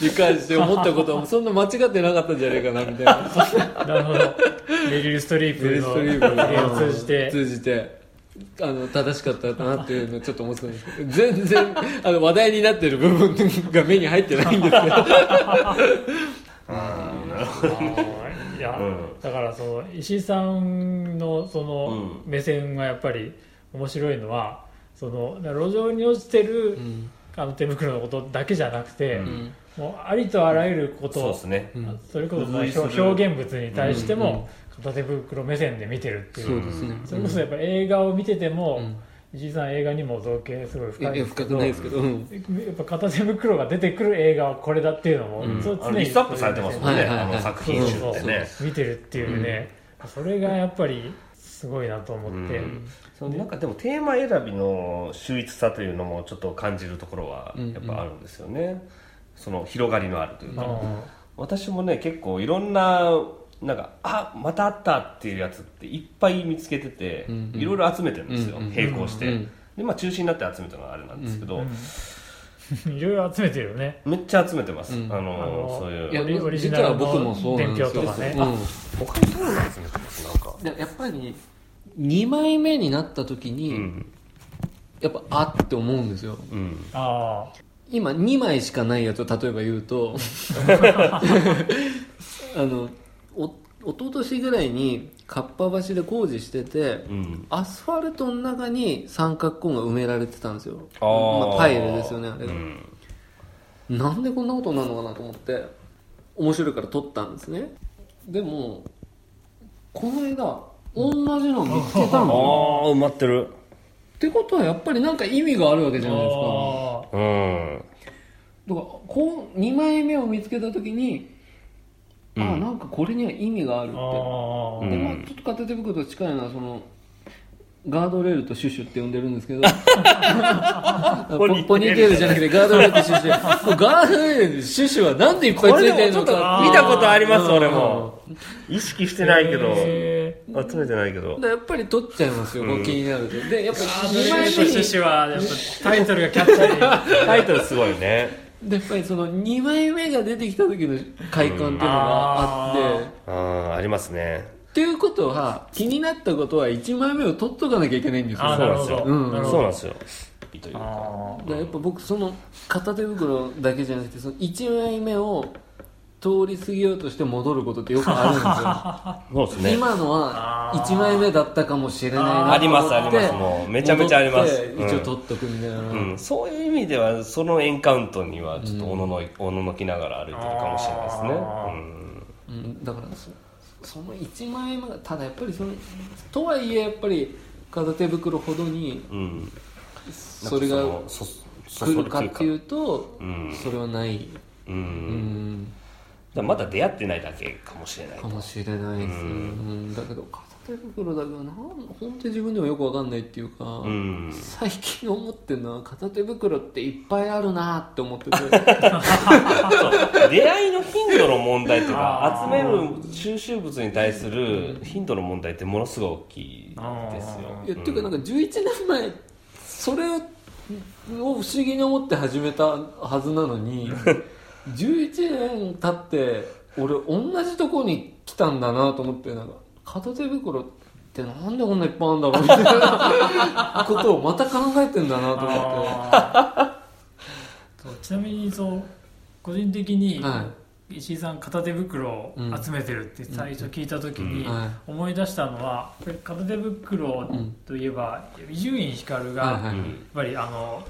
に関して思ったことは そんな間違ってなかったんじゃないかなみたいな。なるほど。メリル・ストリープのプ発言を通じて。通じてあの正しかったなっていうのをちょっと思ってたんですけど全然あの話題になってる部分が目に入ってないんですけど。あーいや、うん。だからその石井さんのそのう目線がやっぱり面白いのはその路上に落ちてる、うん。あの手袋のことだけじゃなくて、うん。もうありとあらゆることそうですね。うん。それこそ表現物に対しても片手袋目線で見てるっていう、そうですね。それこそやっぱ映画を見てても、うん石井さん映画にも造形すごい深いですけど。深くないですけど、うん。やっぱ片手袋が出てくる映画はこれだっていうのも、うん。そうあのリストアップされてますもんね、はいはいはい。あの作品集ってね。見てるっていうね、それがやっぱりすごいなと思って、うん。そのなんかでもテーマ選びの秀逸さというのもちょっと感じるところはやっぱあるんですよね、その広がりのあるというか、うん。私もね結構いろんななんかあまたあったっていうやつっていっぱい見つけてて、うんうん。いろいろ集めてるんですよ、うんうん並行して、うんでまあ中心になって集めたのがあれなんですけど、いろいろ集めてるよね。めっちゃ集めてます、うん。あのあのそういう。いやオリジナルの実は僕もそうなんですよ。伝票とかね。うん。他にどういうの集めてます？なんか。でやっぱり2枚目になった時に、うん。やっぱあって思うんですよ。うん。あ今2枚しかないやつを例えば言うと あのお一昨年ぐらいにかっぱ橋で工事してて、うん。アスファルトの中に三角コーンが埋められてたんですよ。まあ、パイルですよねあれ。が、うん。なんでこんなことになるのかなと思って面白いから撮ったんですね。でもこの間同じの見つけたあの。あ埋まってる。ってことはやっぱりなんか意味があるわけじあゃないですか。あうん。だからこう2枚目を見つけた時に、あうん。なんかこれには意味があるって、でまあ、ちょっと片手袋と近いのはそのガードレールとシュシュって呼んでるんですけど。ポポニーテールポニーテールじゃなくてガードレールとシュシュ。ガードレールとシュシュはなんでいっぱいついてるのかあー見たことありますうん。俺も意識してないけど。へ集めてないけど。やっぱり取っちゃいますよ、こう気になると。でやっぱー2枚目とにシュシュはやっぱタイトルがキャッチーに タイトルすごいねでやっぱりその2枚目が出てきた時の快感っていうのがあって、ああありますね。っていうことは気になったことは1枚目を取っとかなきゃいけないんですよ。あーなるほど、うん。なるほど。そうなんですよ。というかあだからやっぱ僕その片手袋だけじゃなくてその1枚目を通り過ぎようとして戻ることってよくあるんですよ。そうですね。今のは1枚目だったかもしれないなありますあります。もうめちゃめちゃあります。一応取っとくみたいな、うん、そういう意味ではそのエンカウントにはちょっとおのの,、おののきながら歩いてるかもしれないですね。あうん、だからそその1枚目がただやっぱりそのとはいえやっぱり片手袋ほどにうん、うん、それが来るかっていうとうん。それはない、う、うんん、だまだ出会ってないだけかもしれないかもしれないです、ううん。だけど片手袋だけどなん本当に自分でもよくわかんないっていうか、うん。最近思ってるのは片手袋っていっぱいあるなって思ってて。出会いの頻度の問題とか集める収集物に対する頻度の問題ってものすごい大きいですよ。いやっていうかなんか11年前それを不思議に思って始めたはずなのに 11年経って俺同じとこに来たんだなと思ってなんか片手袋ってなんでこんないっぱいあるんだろうみたいなことをまた考えてんだなと思って。ちなみにそう個人的には石井さん片手袋を集めてるって最初聞いた時に思い出したのは片手袋といえば伊集院光がやっぱりあの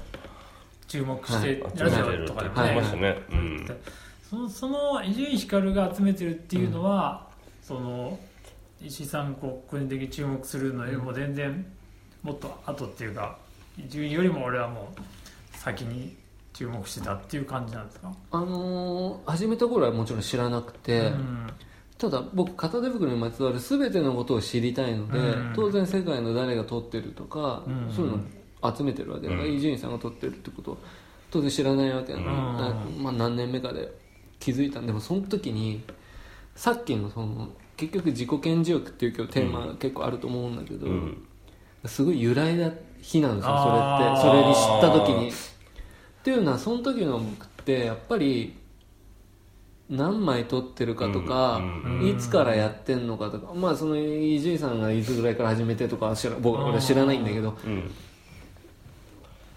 注目してはい。ラジオとかでも。ね言ってましたね。うん。そのその伊集院光が集めてるっていうのは、その石井さんこう個人的に注目するのよりも全然もっと後っていうか伊集院よりも俺はもう先に注目してたっていう感じなんですか、あのー始めた頃はもちろん知らなくて、うんただ僕片手袋にまつわる全てのことを知りたいので、うん。当然世界の誰が撮ってるとか、うん。そういうのを集めてるわけだからうん。伊集院さんが撮ってるってことを当然知らないわけな。の、うん。なまあ、何年目かで気づいたん。でもその時にさっきのその結局自己顕示欲っていう今日テーマが結構あると思うんだけど、うん。すごい揺らいだ日なんですよそれって。それに知った時に。っていうのはその時の僕ってやっぱり何枚撮ってるかとか、いつからやってんのかとかまあその伊集院さんがいつぐらいから始めてとかは知ら僕は知らないんだけどうん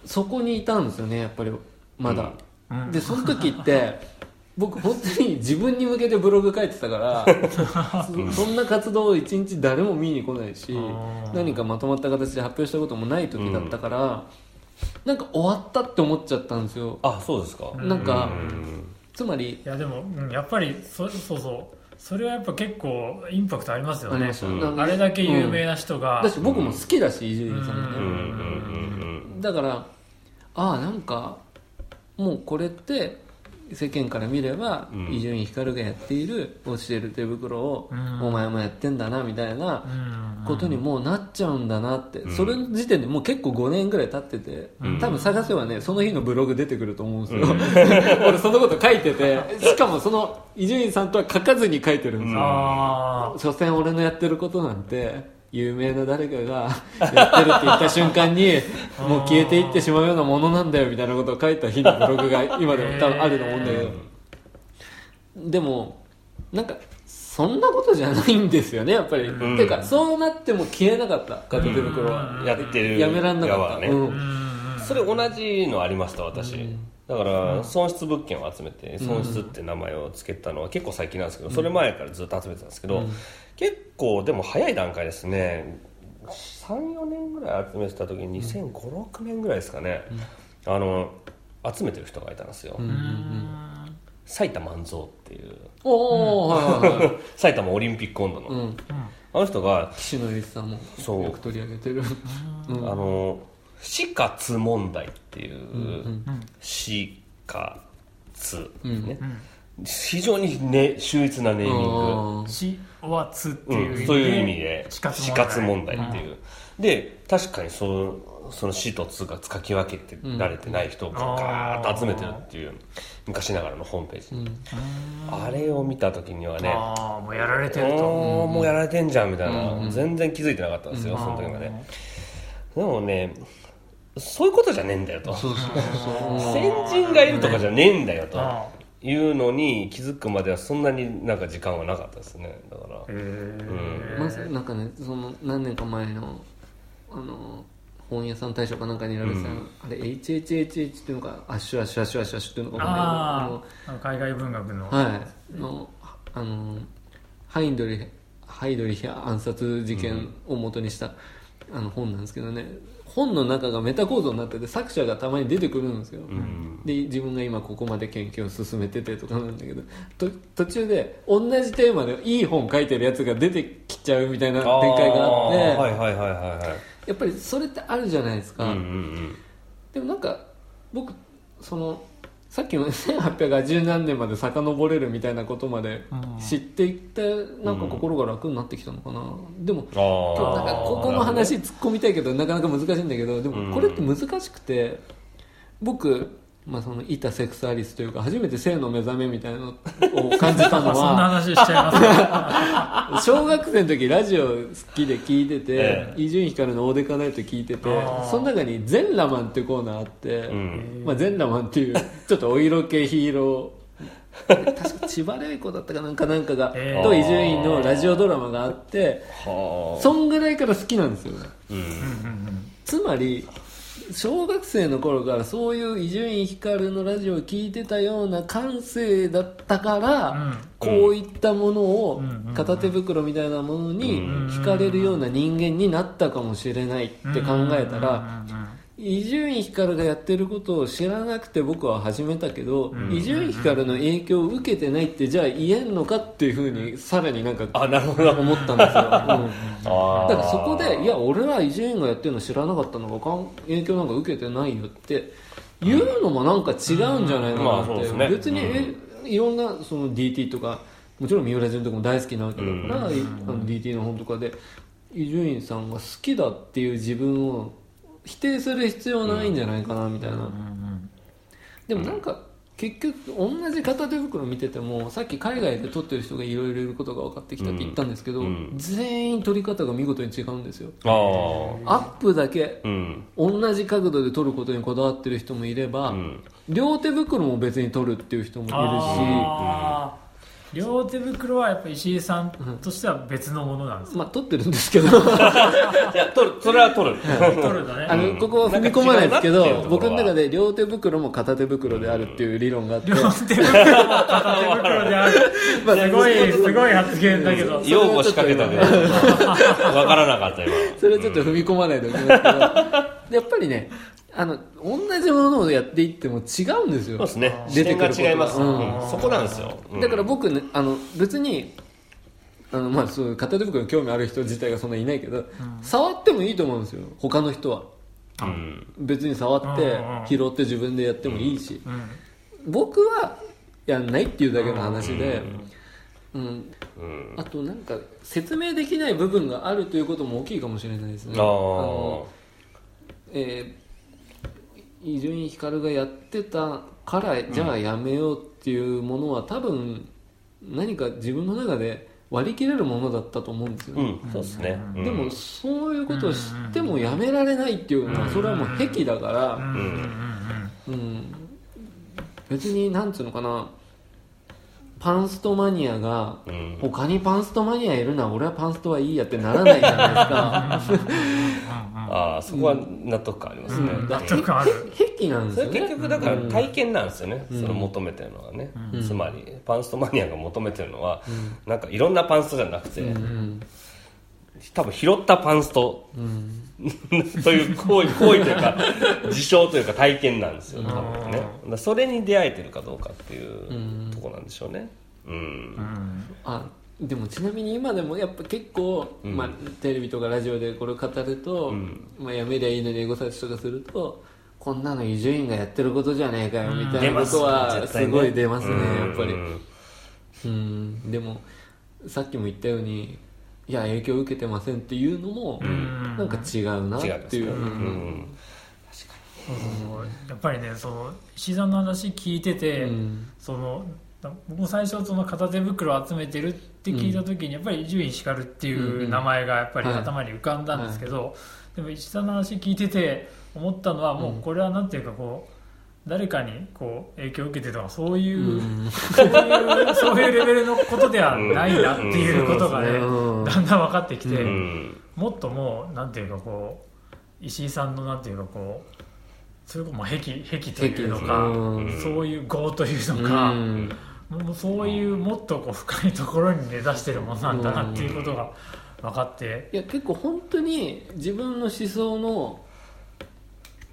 そこにいたんですよねやっぱりまだ、うん。でその時って 僕本当に自分に向けてブログ書いてたからそ そんな活動を一日誰も見に来ないし何かまとまった形で発表したこともない時だったから、なんか終わったって思っちゃったんですよ。あそうですか。なんかうん。つまりいやでも、うんやっぱりそそうそうそれはやっぱ結構インパクトありますよね。あれだけ有名な人が、だし僕も好きだし伊集院さんがね、だからああなんかもうこれって世間から見ればうん。伊集院光がやっている落ちてる手袋をうん。お前もやってんだなみたいなうん。ことにもうなっちゃうんだなって、うん。それの時点でもう結構5年ぐらい経ってて、うん。多分探せばねその日のブログ出てくると思うんですよ、俺そのこと書いててしかもその伊集院さんとは書かずに書いてるんですよ、あ所詮俺のやってることなんて有名な誰かが やってるって言った瞬間に もう消えていってしまうようなものなんだよみたいなことを書いた日のブログが今でも多分あると思うんだけど。でもなんかそんなことじゃないんですよねやっぱり、ん。ていうかそうなっても消えなかった片手袋は、やってるやめらんなかった、ね。それ同じのありました私、だから損失物件を集めて損失って名前を付けたのは結構最近なんですけど、それ前からずっと集めてたんですけど、結構でも早い段階ですね。34年ぐらい集めてた時に2005,6年ぐらいですかね、あの集めてる人がいたんですよ、埼玉万蔵っていうお埼玉オリンピック温度の、うん、あの人が岸野由里さん。もそうよく取り上げてるあの死活問題っていう、死活、ね。非常に、ね、秀逸なネーミング、死はつっていう意味で、うん、そういう意味で死活問題。っていう、で確かにそのその死とつが書き分けてられてない人をガーッと集めてるっていう昔ながらのホームページ、あれを見た時にはねああもうやられてると。もうやられてんじゃんみたいな、全然気づいてなかったんですよ、その時まで。でもねそういうことじゃねえんだよと。そうそうそう先人がいるとかじゃねえんだよと。あいうのに気づくまではそんなになんか時間はなかったですね。だから。へえまずなんかねその何年か前のあの本屋さん大賞かなんかにいられてた、あれ HHHH っていうのかアッシュアッシュアッシュアッシュアッシュっていうのかあわああの海外文学の、かんないけどはい。のあのハインドリハイドリヒ暗殺事件を元にした、あの本なんですけどね本の中がメタ構造になってて作者がたまに出てくるんですよ、で自分が今ここまで研究を進めててとかなんだけどと途中で同じテーマでいい本書いてるやつが出てきちゃうみたいな展開があってーはいはいはいはいはい。やっぱりそれってあるじゃないですか、うんうん。でもなんか僕そのさっきの1880何年まで遡れるみたいなことまで知っていってなんか心が楽になってきたのかな、でもあー。今日なんかここの話突っ込みたいけどなかなか難しいんだけどでもこれって難しくて僕、まあ、そのいたセックスアリスというか初めて性の目覚めみたいなのを感じたのは 小学生の時ラジオ好きで聞いててえ伊集院光の「オーデカナイト」聞いててその中に「全裸マン」っていうコーナーあって、うん。まあ、全裸マンっていうちょっとお色気ヒーロー確か千葉玲子だったかなんかなんかが、えーと伊集院のラジオドラマがあってはそんぐらいから好きなんですよあうんうんうん。つまり小学生の頃からそういう伊集院光のラジオを聞いてたような感性だったから、うん。こういったものをうん片手袋みたいなものにうん惹かれるような人間になったかもしれないって考えたら伊集院光がやってることを知らなくて僕は始めたけどうん。伊集院光の影響を受けてないってじゃあ言えんのかっていうふうにさらになんかあなるほど。思ったんですよ、うん。だからそこでいや俺は伊集院がやってるの知らなかったのかかん影響なんか受けてないよって言うのもなんか違うんじゃないかまなって、うですね。別に、えいろんなその DT とかもちろん三浦淳とかも大好きなわけだから、いあの DT の本とかで伊集院さんが好きだっていう自分を否定する必要ないんじゃないかなみたいな、でもなんか結局同じ片手袋見ててもさっき海外で撮ってる人がいろいろいることが分かってきたって言ったんですけど、うん。全員撮り方が見事に違うんですよ。アップだけうん。同じ角度で撮ることにこだわってる人もいれば、うん。両手袋も別に撮るっていう人もいるし両手袋はやっぱ石井さんとしては別のものなんですか、まあ撮ってるんですけど。いや取るそれは取る。取るのね。あのここは踏み込まないですけど僕の中で両手袋も片手袋であるっていう理論があって。両手袋も片手袋である。まあすごいすごい発言だけど。用語仕掛けたけど。分からなかった今。それはちょっと踏み込まないといけないですけど。やっぱりねあの同じものをやっていっても違うんですよ。そうですね。出てくる違います、うん。うん。そこなんですよ、うん。だから僕ねあの別にあのまあそう片手袋に興味ある人自体がそんなにいないけど、触ってもいいと思うんですよ。他の人は。うん。別に触ってうんうん拾って自分でやってもいいし、うん。僕はやんないっていうだけの話で、うん。うん。あとなんか説明できない部分があるということも大きいかもしれないですね。あー。のえー伊集院光がやってたからじゃあやめようっていうものは多分何か自分の中で割り切れるものだったと思うんですようね、ん。そうですね、うん。でもそういうことを知ってもやめられないっていうのはそれはもう癖だから、うん。うん、別になんつうのかなパンストマニアがうん。他にパンストマニアいるなら俺はパンストはいいやってならないじゃないですか。ああそこは納得感ありますね、うん。納得ある。癖なんですよね。結局だから体験なんですよね、うん。その求めてるのはね、うん。つまりパンストマニアが求めてるのは、なんかいろんなパンストじゃなくて、うん。多分拾ったパンストうん という行為行為というか事象というか体験なんですよ多分ね。だそれに出会えてるかどうかっていううん。ところなんでしょうね。うん、うん。あでもちなみに今でもやっぱ結構、うん。まあ、テレビとかラジオでこれを語ると、うん。まあ、やめりゃいいのにエゴサーチとかするとこんなの伊集院がやってることじゃねえかよみたいなことは出ますごい出ますねやっぱり。うんうん。でもさっきも言ったようにいや影響を受けてませんっていうのも、ん。なんか違うなっていう、やっぱりねその石井さんの話聞いてて、うん。その僕も最初その片手袋を集めてるって聞いた時にやっぱり伊集院光っていう名前がやっぱりはい。頭に浮かんだんですけど、でも石井さんの話聞いてて思ったのはもうこれはなんていうかこう誰かにこう影響を受けてとかそういう、うん。そういうそういうレベルのことではないなっていうことがね、うん。だんだん分かってきて、うん。もっともうなんていうかこう石井さんのなんていうかこうそれこそまあ癖癖というのか、うん。そういう業というのうか、ん。もうそういうもっとこう深いところに根ざしてるものなんだなっていうことが分かって、いや結構本当に自分の思想の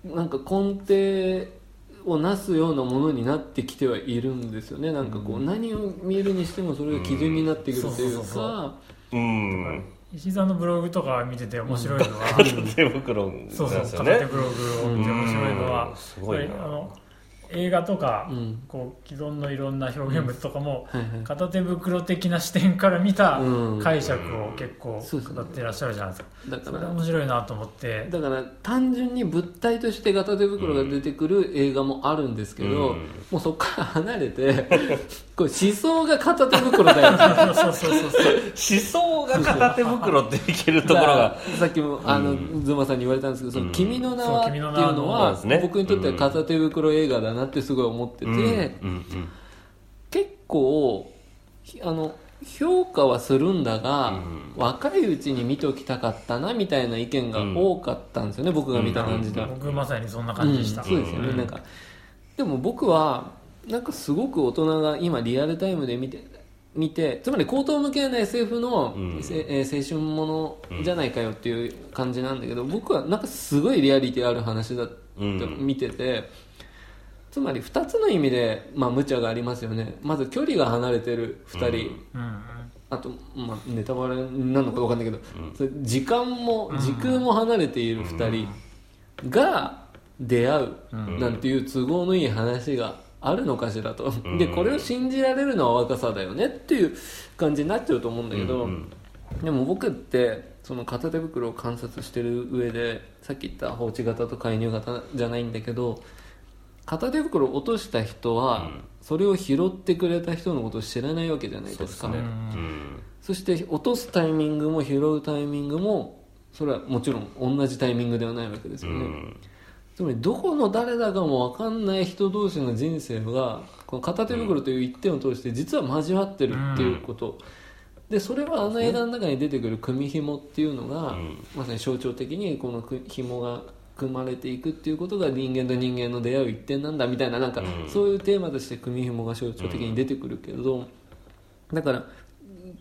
なんか根底をなすようなものになってきてはいるんですよね。なんかこう、何を見るにしてもそれが基準になってくるというか。うん。石井さんのブログとか見てて面白いのは、手袋なんで。すそうそう。よね片手ブログを見て面白いのは、うん。すごいあの映画とか、うん。こう既存のいろんな表現物とかも、はいはい。片手袋的な視点から見たうん。解釈を結構語ってらっしゃるじゃないですか、だから。それ面白いなと思って。だから単純に物体として片手袋が出てくる映画もあるんですけど、うん。もうそこから離れて これ思想が片手袋だよそうそうそうそう思想が片手袋っていけるところが。らさっきもあの、うん。ズマさんに言われたんですけど「そのうん。君の名は」っていうそう君の名は僕にとっては片手袋映画だなってすごい思ってて、うんうん結構ひあの評価はするんだが、うん。若いうちに見ておきたかったなみたいな意見が多かったんですよね、僕が見た感じで。は、僕まさにそんな感じでした、うんそうですよね、うん。なんかでも僕はなんかすごく大人が今リアルタイムで見て見てつまり高等無形な SF の、えー青春ものじゃないかよっていう感じなんだけど僕はなんかすごいリアリティある話だってうん。見てて、つまり2つの意味で、まあ、無茶がありますよね。まず距離が離れてる2人、うん。うんあと、まあ、ネタバレになるのか分かんないけど、それ時間も時空も離れている2人が出会うなんていう都合のいい話があるのかしらと、でこれを信じられるのは若さだよねっていう感じになっちゃうと思うんだけど、うん。でも僕ってその片手袋を観察してる上でさっき言った放置型と介入型じゃないんだけど片手袋を落とした人は、うん。それを拾ってくれた人のことを知らないわけじゃないですすね。うん。そして落とすタイミングも拾うタイミングもそれはもちろん同じタイミングではないわけですうよね、ん。つまりどこの誰だかも分かんない人同士の人生がこの片手袋という一点を通して実は交わってるっていうこと、でそれはあの映画の中に出てくる組紐っていうのが、うん。まさに象徴的にこのく紐が組まれていくっていうことが人間と人間の出会う一点なんだみたいななんか、うん。そういうテーマとして組紐が象徴的に出てくるけれど、だから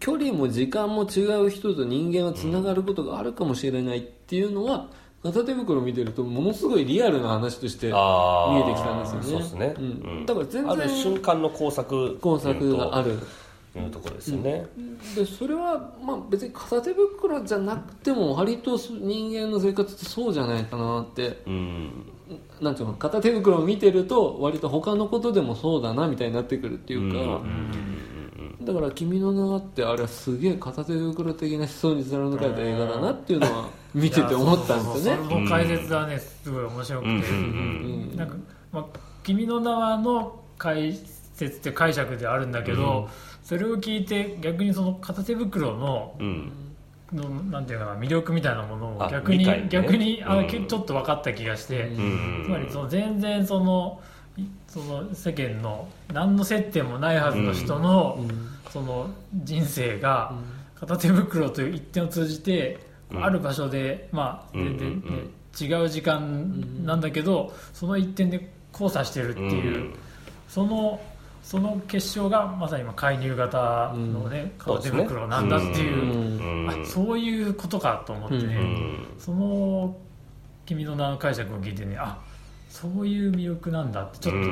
距離も時間も違う人と人間はつながることがあるかもしれないっていうのは片手袋を見てるとものすごいリアルな話として見えてきたんですよね。ね、うん。うん。だから全然ある瞬間の工作工作がある。というところですよね、でそれは、まあ、別に片手袋じゃなくても割と人間の生活ってそうじゃないかなって。うん。なんていうの？片手袋を見てると割と他のことでもそうだなみたいになってくるっていうか、だから「君の名は」ってあれはすげえ片手袋的な思想に貫かれた映画だなっていうのは見てて思ったんですよね。そうそうそうそれも解説はね。すごい面白くて、うん。うん。うん。なんか、まあ、君の名はの解説って解釈であるんだけど、それを聞いて逆にその片手袋のうん。のなんていうかな魅力みたいなものをあ逆に、ね。逆にあ、うん。ちょっと分かった気がして、うんつまりその全然そのいその世間の何の接点もないはずの人の,、その人生が片手袋という一点を通じて、うん。ある場所で、まあ全然、ね違う時間なんだけど、その一点で交差してるっていう、うん。そのその結晶がまさに今介入型のね、片手袋なんだっていう。うん。あそういうことかと思って。ね、うん。その君の名の解釈を聞いてねあそういう魅力なんだってちょっとね、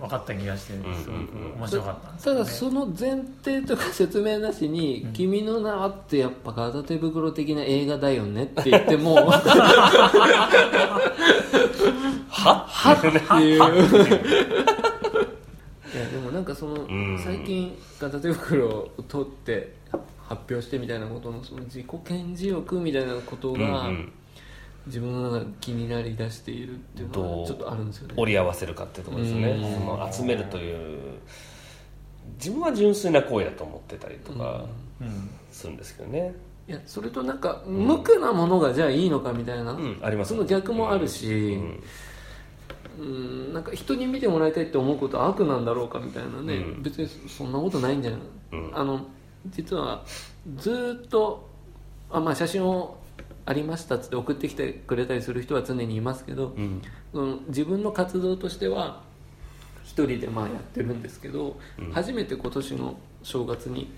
分かった気がしてすごく面白かったんですただその前提とか説明なしに「君の名は」ってやっぱ片手袋的な映画だよねって言ってもは はっ？ていうもなんかそのん。最近片手袋を取って発表してみたいなことのその自己顕示欲みたいなことうんがうん。自分の中で気になりだしているっていうのはちょっとあるんですよね。折り合わせるかっていうところですよね。うん。その集めるという自分は純粋な行為だと思ってたりとかうん。するんですけどね。いやそれとなんか無垢なものがじゃあいいのかみたいな、うんあります。その逆もあるし、うんうんなんか人に見てもらいたいって思うことは悪なんだろうかみたいなね、うん。別にそんなことないんじゃない、うん。あの実はずーっとあ、まあ、写真をありましたっつって送ってきてくれたりする人は常にいますけど、うん。その自分の活動としては一人でまあやってるんですけど、うん。初めて今年の正月に、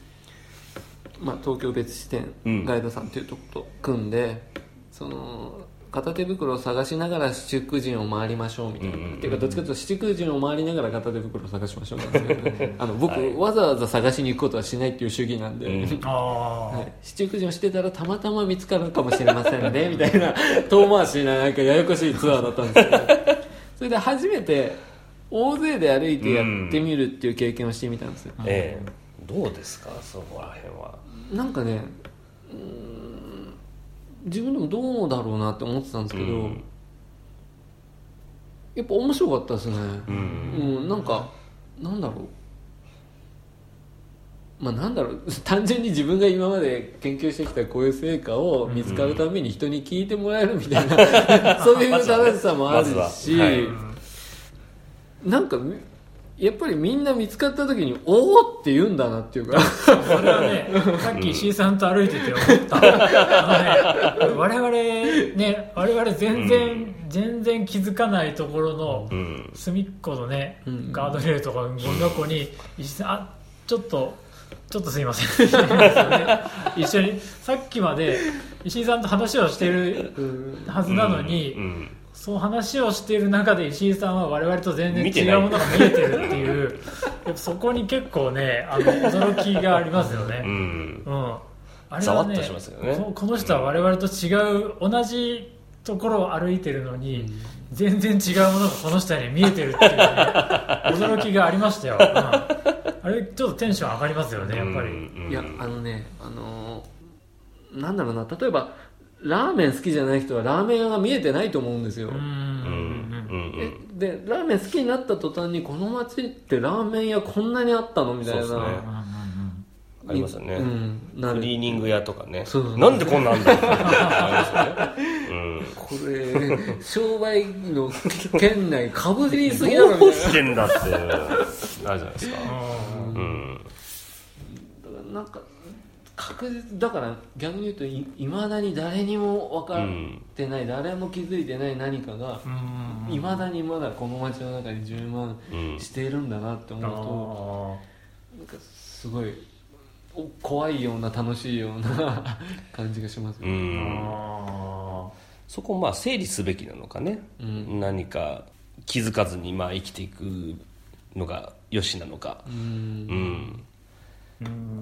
まあ、東京別支店うん。ガイドさんというとこと組んで、その片手袋を探しながら七福神を回りましょうみたいな、うんうん。うんっていうかどっちかというと七福神を回りながら片手袋を探しましょうなんですけどねあの僕、はい。わざわざ探しに行くことはしないっていう主義なんで、うんああ、はい、七福神をしてたらたまたま見つかるかもしれませんねみたいな。遠回しななんかややこしいツアーだったんですけど。それで初めて大勢で歩いてやってみるっていう経験をしてみたんですよ、ええ。どうですか？そこら辺は。なんかねうーん自分でもどうだろうなって思ってたんですけど、うん。やっぱ面白かったですね。ううんん、なんかなんだろう。まあなんだろう。単純に自分が今まで研究してきたこういう成果を見つかるために人に聞いてもらえるみたいな、そういう楽しさもあるまずは。い。なんかみやっぱりみんな見つかった時に「おお!」って言うんだなっていうか。それはね さっき石井さんと歩いてて思った。あのね我々ね我々全然、全然気づかないところのうん。隅っこのね、うん。ガードレールとかゴミ箱に石井さんあちょっとちょっとすいません。一緒に。さっきまで石井さんと話をしてるはずなのに、うんその話をしている中で石井さんは我々と全然違うものが見えてるっていう。やっぱそこに結構ねあの驚きがありますよね、うん。うん、あれはねね。ここの人は我々と違う同じところを歩いてるのに、全然違うものがこの人に見えてるっていう、ね、驚きがありましたよ、うん。あれちょっとテンション上がりますよねやっぱり、うん。いやあのねあのーなんだろうな例えばラーメン好きじゃない人はラーメン屋が見えてないと思うんですよ、うん。うん。うん。えでラーメン好きになった途端にこの街ってラーメン屋こんなにあったのみたいな。ありますよね、うん、なる。クリーニング屋とかね。そうそう。なんでこんなんだありますよね。これ商売の県内かぶりすぎだうん、どうしてんだってあるじゃないですか。うん。うん。なだからなんか確実だから逆に言うといいまだに誰にも分かってない、誰も気づいてない何かがうん。いまだにまだこの街の中に充満うん。しているんだなって思うと、なんかすごいお怖いような楽しいような 感じがしますようね、ん。あそこをまあ整理すべきなのかね、うん。何か気づかずにまあ生きていくのがよしなのか、うん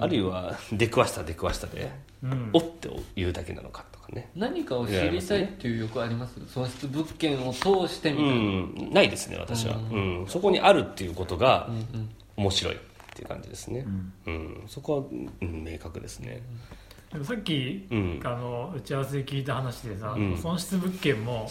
あるいは出くわした出くわしたで、うん。おって言うだけなのかとかね。何かを知りたいっていう欲あります？損失物件を通してみうたいな、ん。ないですね私は、ううん。そこにあるっていうことが面白いっていう感じですね、うん。そこは、うん、明確ですね。でもさっき、うん。あの打ち合わせで聞いた話でさ、うん。損失物件も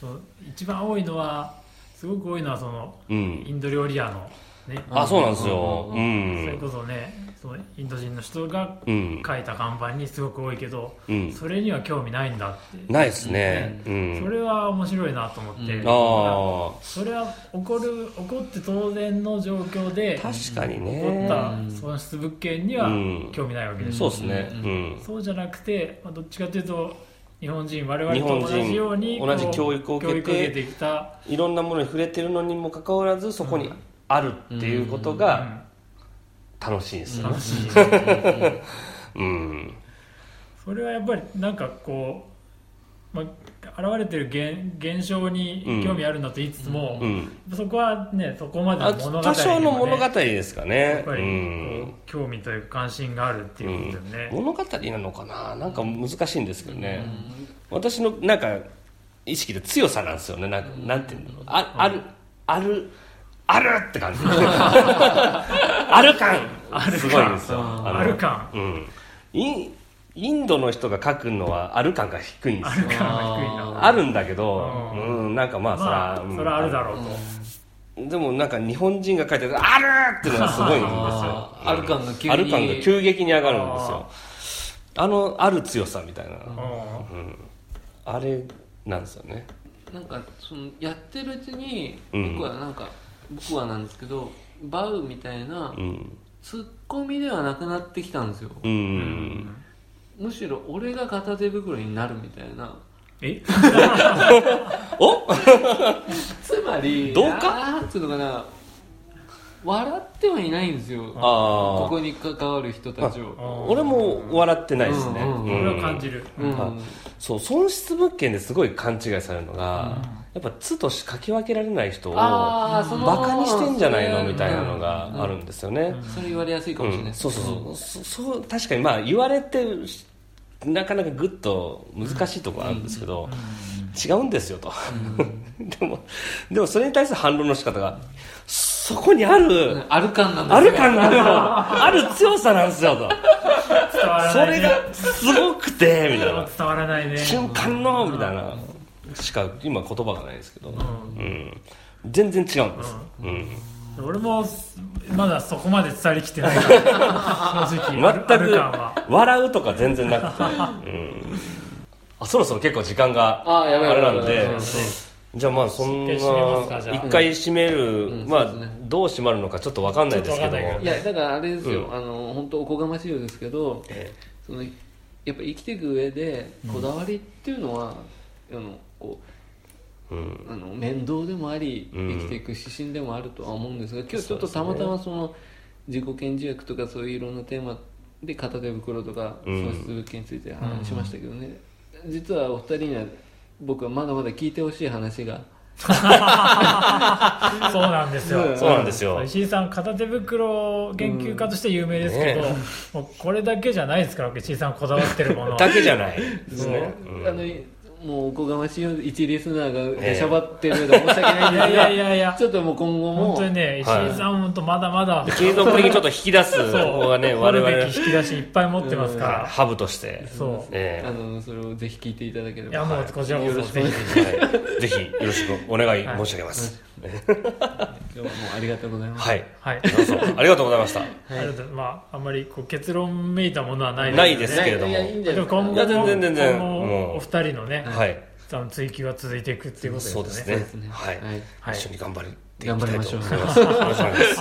その一番多いのはすごく多いのはそのうん。インド料理屋のね、あそうなんですよ。ううん。それこそねそのインド人の人がうん、書いた看板にすごく多いけど、うん、それには興味ないんだって、ないですね。うん。それは面白いなと思って、うん。あそれは起こる起こって当然の状況であ確かに起こっねた損失物件にはうん。興味ないわけでしょ、そうですね。そうじゃなくて、まあ、どっちかというと日本人我々と同じように同じこう教育を受けて教育を受けてきた、いろんなものに触れてるのにもかかわらずそこにあるっていうことが楽しいですよ。ね楽しい、うん。それはやっぱりなんかこう、まあ、現れてる現現象に興味あるんだと言いつつも、うん。そこはねそこまであの物語ね、多少の物語ですかやねっぱりうん。興味というか関心があるっていうことだよね、物語なのかな？なんか難しいんですけどね、私のなんか意識で強さなんですよね。なんかなんていうんだろう。ああるあるあるって感じ。ある感すごいんですよ。ある感うん。インインドの人が書くのはある感が低いんですよ。ある感が低いな。あるんだけど、ううん、なんかまあそら、まあうん。それはあるだろうと、でもなんか日本人が書いてるあるっていうのがすごいんですよ。ある感が急に。ある感が急激に上がるんですよ。あのある強さみたいな、うん。あれなんですよね。なんかそのやってるうちにうん。僕はなんか、僕はなんですけどバウみたいなうん。ツッコミではなくなってきたんですよ。うん、むしろ俺が片手袋になるみたいな。え？お？つまりどうかなんつうのかな。笑ってはいないんですよ。ああここに関わる人たちを。俺も笑ってないですね、うん。うん。それは感じる、うん。はい。そう損失物件ですごい勘違いされるのが、やっぱ「つ」とし書き分けられない人をバカにしてんじゃないのみたいなのうんがあるんですよね、それ言われやすいかもしれないうん。そうそうそう。そそう確かにまあ言われてなかなかグッと難しいところあるんですけど、違うんですよと、でもでもそれに対する反論の仕方がそこにある、ある感なんですよある感なんですよ。ある強さなんですよと。伝わらそない、ね、れがすごくてみたいな。伝わらないね。瞬間のみたいなしか今言葉がないですけど、うん。全然違うんです、うん。俺もまだそこまで伝えりきってない。か ら正直。全く笑うとか全然なくて、うん、あそろそろ結構時間があれなやばいやばい。ので。じゃあまあそんな一回締める、うん。まあどう締まるのかちょっと分かんないですけど。いいやだからあれですよ、うん。あの本当おこがましいようですけどえ。そのやっぱ生きていく上でこだわりっていうのは、あのこうん。うあの面倒でもあり、うん。生きていく指針でもあるとは思うんですが今日ちょっとたまたまその自己顕示欲とかそういういろんなテーマで片手袋とかうん。喪失物件について話しましたけどね、実はお二人には僕はまだまだ聞いてほしい話が。そうなんですよ、うん。そうなんですよ。石井さん片手袋研究家として有名ですけど、うん。ねもうこれだけじゃないですから石井さんこだわってるものは。だけじゃないですね、うん。あのもうおこがましいよう一リスナーが出しゃばってるので申し訳ないんいですがやいやいやいやちょっともう今後も本当にね石はい井さん本当まだまだ、継続的にちょっと引き出す方がね掘我々るべき引き出しいっぱい持ってますから、ハブとして。そう。ええあのそれをぜひ聞いていただければ。いやもうこちらこよろそぜしくお願い。しひ。はい、ぜひよろしくお願い申し上げますま す今日はもうありがとうございます。はい、はい。ありがとうございました。ありがとうござい。まああんまりこう結論めいたものはないないですけれども。いやいいんじゃないですかでも今後もうお二人のね、はい。あの追求は続いていくっていうことですよね。そうですね。はい、はい。はい。一緒に頑張っていきたいと思います。頑張りまよろしくお願いします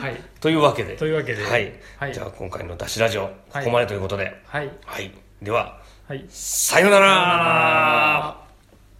はい。というわけで。というわけで。はい、はい。じゃあ今回の「ダッシュラジオ」こはい。こまでということで。はい。はい、でははい。さようなら